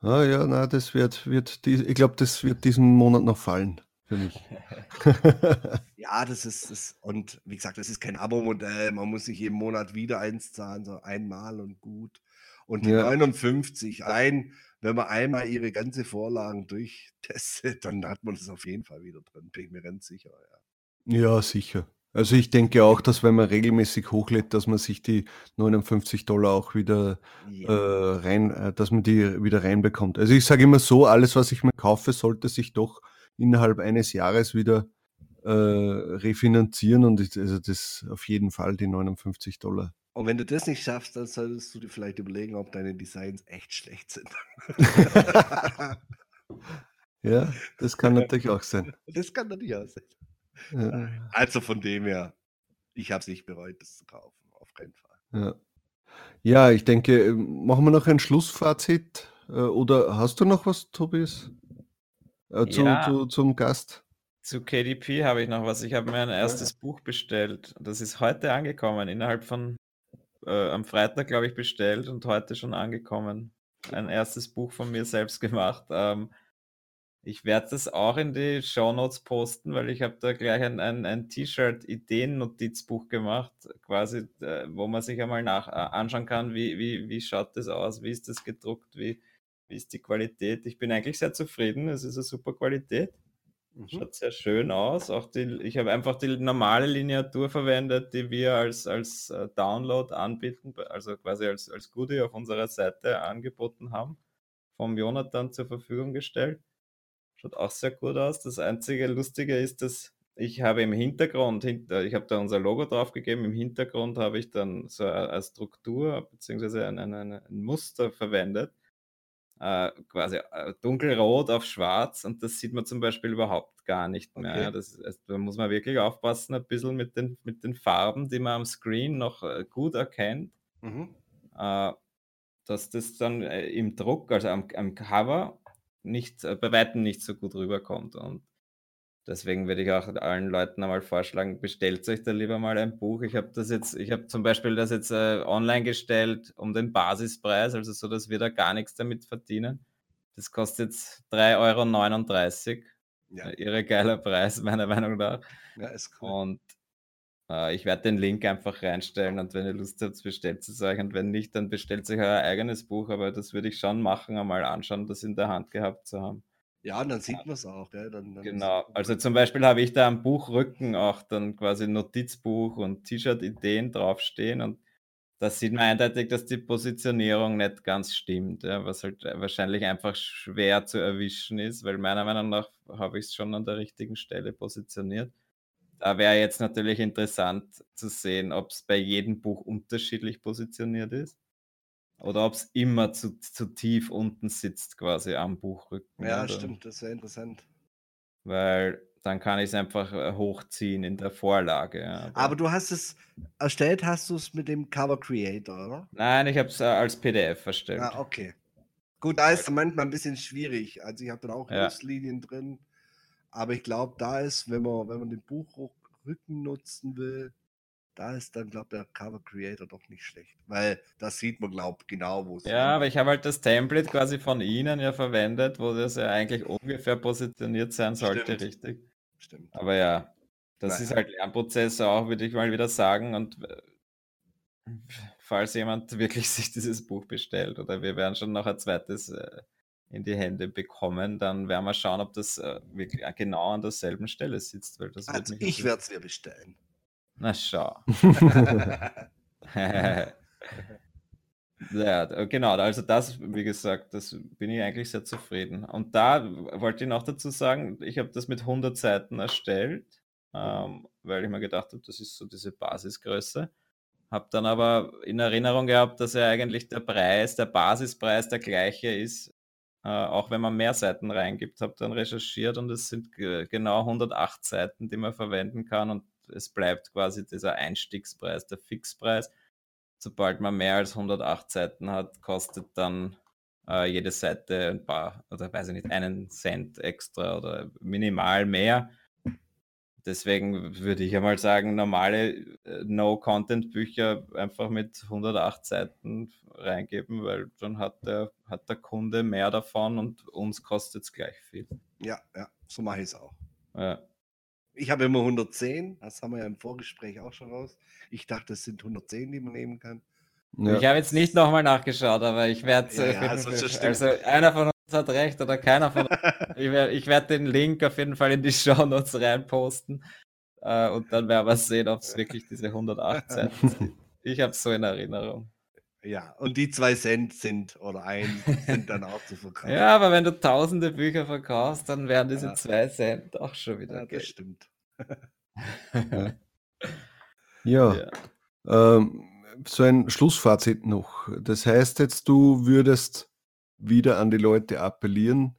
Ah ja, na, das wird, wird die, ich glaube, das wird diesen Monat noch fallen für mich. <laughs> Ja, das ist das, und wie gesagt, das ist kein Abo-Modell. Man muss nicht jeden Monat wieder eins zahlen, sondern einmal und gut. Und die Ja. 59, ein, wenn man einmal ihre ganze Vorlagen durchtestet, dann hat man das auf jeden Fall wieder drin. Bin ich mir ganz sicher. Ja. Ja, sicher. Also ich denke auch, dass wenn man regelmäßig hochlädt, dass man sich die 59 Dollar auch wieder äh, Ja. rein, äh, dass man die wieder reinbekommt. Also ich sage immer so, alles, was ich mir kaufe, sollte sich doch innerhalb eines Jahres wieder äh, refinanzieren und ich, also das auf jeden Fall die 59 Dollar. Und wenn du das nicht schaffst, dann solltest du dir vielleicht überlegen, ob deine Designs echt schlecht sind. <laughs> Ja, das kann natürlich auch sein. das kann natürlich auch sein. Ja, Also von dem her, ich habe es nicht bereut, das zu kaufen. Auf keinen Fall. ja. ja, ich denke, ähm, machen wir noch ein Schlussfazit äh, oder hast du noch was, Tobias, äh, zu, Ja. zu, zum Gast? Zu KDP habe ich noch was. Ich habe mir ein erstes Buch bestellt. Das ist heute angekommen, innerhalb von äh, am Freitag, glaube ich, bestellt und heute schon angekommen. Ein erstes Buch von mir selbst <laughs> gemacht. Ähm, ich werde das auch in die Shownotes posten, weil ich habe da gleich ein, ein, ein T-Shirt-Ideen-Notizbuch gemacht, quasi, äh, wo man sich einmal nach, äh, anschauen kann, wie, wie, wie schaut das aus, wie ist das gedruckt, wie, wie ist die Qualität. Ich bin eigentlich sehr zufrieden, es ist eine super Qualität. Mhm. Schaut sehr schön aus. Auch die, ich habe einfach die normale Lineatur verwendet, die wir als, als äh, Download anbieten, also quasi als, als Goodie auf unserer Seite angeboten haben, vom Jonathan zur Verfügung gestellt. Schaut auch sehr gut aus. Das einzige Lustige ist, dass ich habe im Hintergrund, hinter, ich habe da unser Logo draufgegeben, im Hintergrund habe ich dann so eine, eine Struktur bzw. Ein, ein, ein Muster verwendet, äh, quasi äh, dunkelrot auf schwarz und das sieht man zum Beispiel überhaupt gar nicht mehr. Okay. Ja. Das, also, da muss man wirklich aufpassen, ein bisschen mit den, mit den Farben, die man am Screen noch äh, gut erkennt, Mhm. äh, dass das dann im Druck, also am, am Cover, nicht, bei Weitem nicht so gut rüberkommt. Und deswegen würde ich auch allen Leuten einmal vorschlagen, bestellt euch da lieber mal ein Buch. Ich habe das jetzt, ich habe zum Beispiel das jetzt äh, online gestellt um den Basispreis, also so, dass wir da gar nichts damit verdienen. Das kostet jetzt 3,39 Euro. Ja. Äh, Irre geiler Preis, meiner Meinung nach. ja, ist cool. Und äh, ich werde den Link einfach reinstellen und wenn ihr Lust habt, bestellt es euch und wenn nicht, dann bestellt euch euer eigenes Buch, aber das würde ich schon machen, einmal anschauen, das in der Hand gehabt zu haben. Ja, und dann sieht man es auch. Gell? Dann, dann Genau, also zum Beispiel habe ich da am Buchrücken auch dann quasi Notizbuch und T-Shirt-Ideen draufstehen und da sieht man eindeutig, dass die Positionierung nicht ganz stimmt, ja, was halt wahrscheinlich einfach schwer zu erwischen ist, weil meiner Meinung nach habe ich es schon an der richtigen Stelle positioniert. Da wäre jetzt natürlich interessant zu sehen, ob es bei jedem Buch unterschiedlich positioniert ist oder ob es immer zu, zu tief unten sitzt, quasi am Buchrücken. ja, oder? stimmt, das wäre interessant. weil dann kann ich es einfach äh, hochziehen in der Vorlage. Ja. Aber du hast es erstellt, hast du es mit dem Cover Creator, oder? Nein, ich habe es äh, als PDF erstellt. Ja, okay. Gut, da ist es manchmal ein bisschen schwierig. Also ich habe dann auch Ja. Drin. Aber ich glaube, da ist, wenn man, wenn man den Buchrücken nutzen will, da ist dann, glaube der Cover Creator doch nicht schlecht. Weil da sieht man, glaube genau, wo es Ja, aber ich habe halt das Template quasi von Ihnen ja verwendet, wo das ja eigentlich ungefähr positioniert sein sollte, Stimmt. richtig. Stimmt. Aber ja, das Naja. ist halt Lernprozess auch, würde ich mal wieder sagen. Und äh, falls jemand wirklich <laughs> sich dieses Buch bestellt oder wir werden schon noch ein zweites äh, in die Hände bekommen, dann werden wir schauen, ob das äh, wirklich genau an derselben Stelle sitzt. Weil das Also ich werde es mir bestellen. Na schau. <laughs> <laughs> Ja, genau, also das, wie gesagt, das bin ich eigentlich sehr zufrieden. Und da wollte ich noch dazu sagen, ich habe das mit 100 Seiten erstellt, ähm, weil ich mir gedacht habe, das ist so diese Basisgröße. Habe dann aber in Erinnerung gehabt, dass ja eigentlich der Preis, der Basispreis der gleiche ist, äh, auch wenn man mehr Seiten reingibt. Habe dann recherchiert und es sind genau 108 Seiten, die man verwenden kann und es bleibt quasi dieser Einstiegspreis, der Fixpreis. Sobald man mehr als 108 Seiten hat, kostet dann äh, jede Seite ein paar, oder weiß ich nicht, einen Cent extra oder minimal mehr. Deswegen würde ich einmal sagen, normale äh, No-Content-Bücher einfach mit 108 Seiten reingeben, weil dann hat der, hat der Kunde mehr davon und uns kostet es gleich viel. Ja, ja, so mache ich es auch. Ja. Ich habe immer 110, das haben wir ja im Vorgespräch auch schon raus. Ich dachte, es sind 110, die man nehmen kann. Ja. Ich habe jetzt nicht nochmal nachgeschaut, aber ich werde. Ja, ja, also, also, einer von uns hat recht oder keiner von uns. <laughs> ich werde werd den Link auf jeden Fall in die Show Notes reinposten. Äh, und dann werden wir sehen, ob es wirklich diese 118 <laughs> sind. Ich habe es so in Erinnerung. Ja, und die zwei Cent sind oder ein sind dann auch zu <laughs> verkaufen. Ja, aber wenn du tausende Bücher verkaufst, dann wären diese ja. zwei Cent auch schon wieder. Ja, das stimmt. <laughs> ja. ja. Ähm, so ein Schlussfazit noch. Das heißt jetzt, du würdest wieder an die Leute appellieren,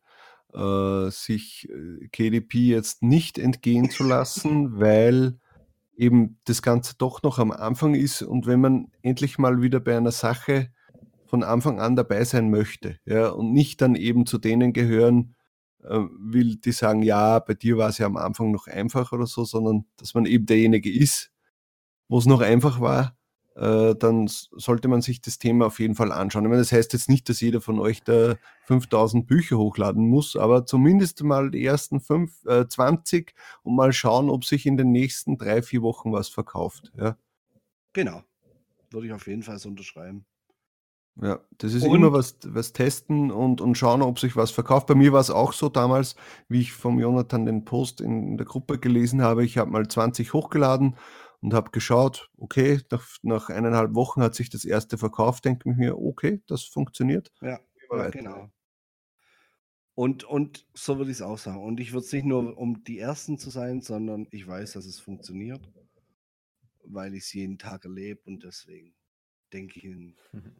äh, sich äh, KDP jetzt nicht entgehen zu lassen, <laughs> weil eben das Ganze doch noch am Anfang ist und wenn man endlich mal wieder bei einer Sache von Anfang an dabei sein möchte ja, und nicht dann eben zu denen gehören äh, will, die sagen, ja, bei dir war es ja am Anfang noch einfach oder so, sondern dass man eben derjenige ist, wo es noch einfach war dann sollte man sich das Thema auf jeden Fall anschauen. Ich meine, das heißt jetzt nicht, dass jeder von euch da 5000 Bücher hochladen muss, aber zumindest mal die ersten 5, äh, 20 und mal schauen, ob sich in den nächsten drei, vier Wochen was verkauft. Ja. Genau. Würde ich auf jeden Fall so unterschreiben. Ja, das ist und? immer was, was testen und, und schauen, ob sich was verkauft. Bei mir war es auch so damals, wie ich vom Jonathan den Post in der Gruppe gelesen habe. Ich habe mal 20 hochgeladen und habe geschaut, okay, nach, nach eineinhalb Wochen hat sich das erste verkauft, denke ich mir, okay, das funktioniert. Ja, ja genau. Und, und so würde ich es auch sagen. Und ich würde es nicht nur um die ersten zu sein, sondern ich weiß, dass es funktioniert, weil ich es jeden Tag erlebe und deswegen denke ich, mhm.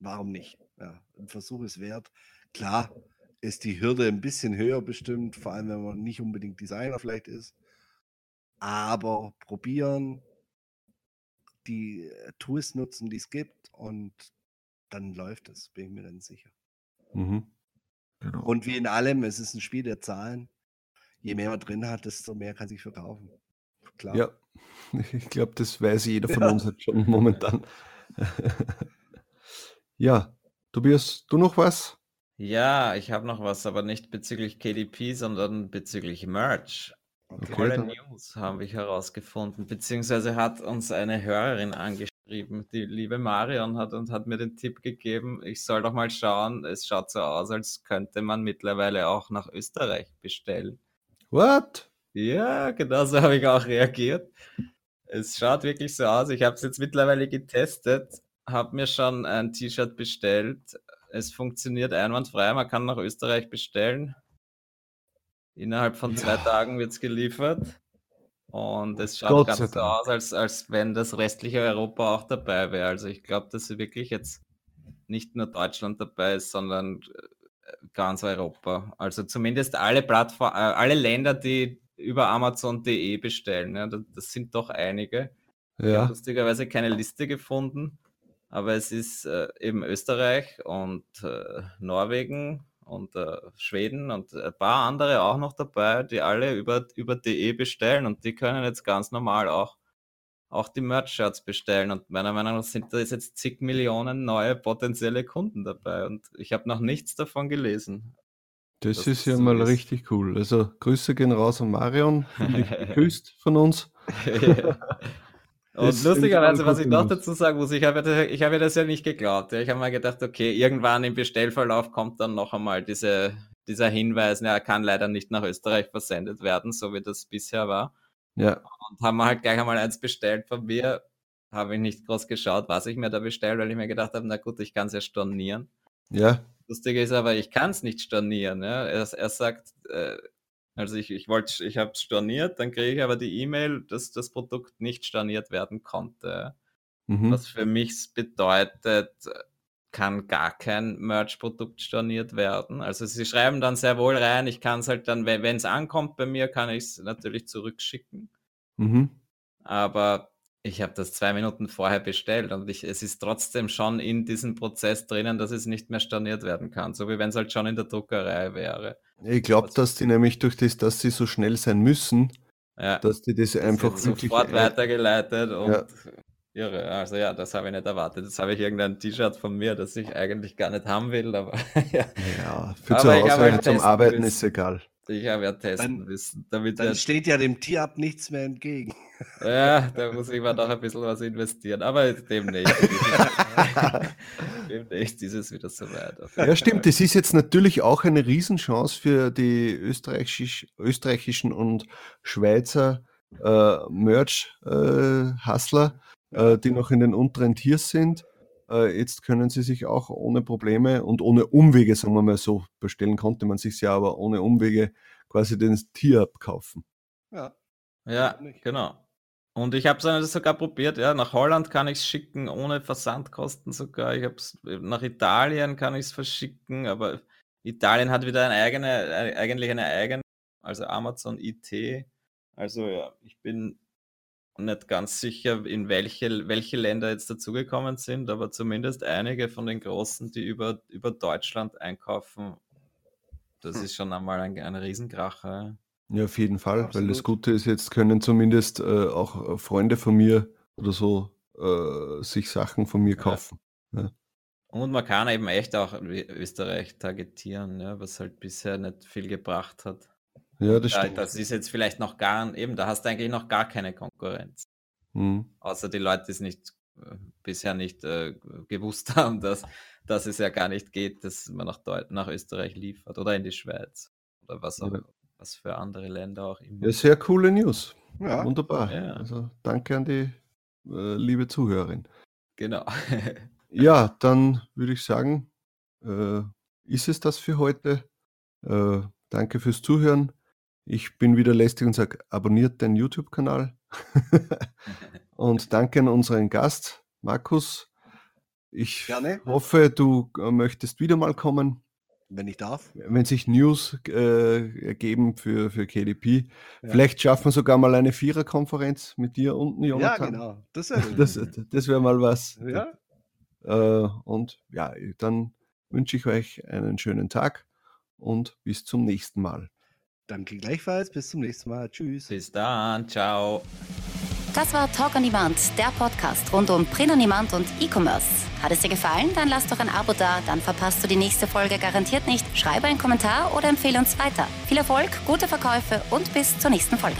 warum nicht? Ja, ein Versuch ist wert. Klar ist die Hürde ein bisschen höher bestimmt, vor allem wenn man nicht unbedingt Designer vielleicht ist aber probieren, die äh, Tools nutzen, die es gibt und dann läuft es, bin ich mir dann sicher. Mhm. Genau. Und wie in allem, es ist ein Spiel der Zahlen. Je mehr man drin hat, desto mehr kann sich verkaufen. Klar. Ja, <laughs> ich glaube, das weiß jeder von ja. uns jetzt schon momentan. <laughs> ja, Tobias, du noch was? Ja, ich habe noch was, aber nicht bezüglich KDP, sondern bezüglich Merch. Okay, Tolle News habe ich herausgefunden, beziehungsweise hat uns eine Hörerin angeschrieben, die liebe Marion hat und hat mir den Tipp gegeben, ich soll doch mal schauen, es schaut so aus, als könnte man mittlerweile auch nach Österreich bestellen. What? Ja, genau so habe ich auch reagiert. Es schaut wirklich so aus. Ich habe es jetzt mittlerweile getestet, habe mir schon ein T-Shirt bestellt. Es funktioniert einwandfrei, man kann nach Österreich bestellen. Innerhalb von zwei Tagen wird es geliefert. Und es schaut Gott ganz so aus, als, als wenn das restliche Europa auch dabei wäre. Also ich glaube, dass wirklich jetzt nicht nur Deutschland dabei ist, sondern äh, ganz Europa. Also zumindest alle Plattformen, äh, alle Länder, die über Amazon.de bestellen. Ja, das, das, sind doch einige. Ja. Ich habe lustigerweise keine Liste gefunden, aber es ist äh, eben Österreich und äh, Norwegen, und äh, Schweden und ein paar andere auch noch dabei, die alle über, über DE bestellen und die können jetzt ganz normal auch, auch die Merch-Shirts bestellen. Und meiner Meinung nach sind da jetzt zig Millionen neue potenzielle Kunden dabei und ich habe noch nichts davon gelesen. Das ist ja so mal ist. richtig cool. Also Grüße gehen raus an Marion, gegrüßt <laughs> von uns. <laughs> <laughs> Und lustigerweise, was ich noch dazu sagen muss, ich habe, ich habe das ja nicht geglaubt. Ich habe mal gedacht, okay, irgendwann im Bestellverlauf kommt dann noch einmal diese, dieser Hinweis, er kann leider nicht nach Österreich versendet werden, so wie das bisher war. Ja. Und haben wir halt gleich einmal eins bestellt von mir. Habe ich nicht groß geschaut, was ich mir da bestelle, weil ich mir gedacht habe, na gut, ich kann es ja stornieren. Ja. Lustig ist aber, ich kann es nicht stornieren. Ja. Er, er sagt, äh, also ich, ich wollte, ich habe es storniert, dann kriege ich aber die E-Mail, dass das Produkt nicht storniert werden konnte. Mhm. Was für mich bedeutet, kann gar kein Merch-Produkt storniert werden. Also sie schreiben dann sehr wohl rein, ich kann es halt dann, wenn es ankommt bei mir, kann ich es natürlich zurückschicken. Mhm. Aber ich habe das zwei Minuten vorher bestellt und ich, es ist trotzdem schon in diesem Prozess drinnen, dass es nicht mehr storniert werden kann, so wie wenn es halt schon in der Druckerei wäre. Ich glaube, also, dass die nämlich durch das, dass sie so schnell sein müssen, ja, dass die das, das einfach wirklich sofort weitergeleitet und ja. irre. Also ja, das habe ich nicht erwartet. Jetzt habe ich irgendein T-Shirt von mir, das ich eigentlich gar nicht haben will, aber <laughs> ja. ja für zu Hause zum Arbeiten ist egal. Ich habe ja testen dann, müssen. Damit dann steht ja dem Tierab nichts mehr entgegen. <laughs> Ja, da muss ich mal noch ein bisschen was investieren, aber demnächst. <laughs> <laughs> demnächst ist es wieder soweit. Ja, stimmt. Das ist jetzt natürlich auch eine Riesenchance für die österreichisch, österreichischen und Schweizer äh, Merch-Hustler, äh, äh, die noch in den unteren Tiers sind. Äh, jetzt können sie sich auch ohne Probleme und ohne Umwege, sagen wir mal so, bestellen konnte man sich ja, aber ohne Umwege quasi den Tier abkaufen. Ja. Ja, genau. Und ich habe es sogar probiert, ja, nach Holland kann ich es schicken, ohne Versandkosten sogar. Ich habe es nach Italien kann ich es verschicken, aber Italien hat wieder eine eigene, eigentlich eine eigene, also Amazon IT. Also ja, ich bin nicht ganz sicher, in welche, welche Länder jetzt dazugekommen sind, aber zumindest einige von den großen, die über, über Deutschland einkaufen. Das hm. ist schon einmal ein, ein Riesenkracher. Ja, auf jeden Fall, Absolut. weil das Gute ist, jetzt können zumindest äh, auch Freunde von mir oder so äh, sich Sachen von mir kaufen. Ja. Ja. Und man kann eben echt auch Österreich targetieren, ja, was halt bisher nicht viel gebracht hat. Ja, das stimmt. Das ist jetzt vielleicht noch gar, eben, da hast du eigentlich noch gar keine Konkurrenz. Mhm. Außer die Leute, die es nicht, äh, bisher nicht äh, gewusst <laughs> haben, dass, dass es ja gar nicht geht, dass man nach, nach Österreich liefert oder in die Schweiz oder was auch, ja. was für andere Länder auch immer. Ja, sehr coole News. Ja. Wunderbar. Ja. Also danke an die äh, liebe Zuhörerin. Genau. <laughs> ja, dann würde ich sagen, äh, ist es das für heute. Äh, danke fürs Zuhören. Ich bin wieder lästig und sage, abonniert den YouTube-Kanal. <laughs> und danke an unseren Gast, Markus. Ich Gerne. hoffe, du äh, möchtest wieder mal kommen. Wenn ich darf. Wenn sich News äh, ergeben für, für KDP. Ja. Vielleicht schaffen wir sogar mal eine Viererkonferenz mit dir unten, Jonathan. Ja, genau. Das wäre <laughs> das, das wär mal was. Ja. Äh, und ja, dann wünsche ich euch einen schönen Tag und bis zum nächsten Mal. Danke gleichfalls. Bis zum nächsten Mal. Tschüss. Bis dann. Ciao. Das war Talk on Demand, der Podcast rund um Print on Demand und E-Commerce. Hat es dir gefallen? Dann lass doch ein Abo da, dann verpasst du die nächste Folge garantiert nicht. Schreibe einen Kommentar oder empfehle uns weiter. Viel Erfolg, gute Verkäufe und bis zur nächsten Folge.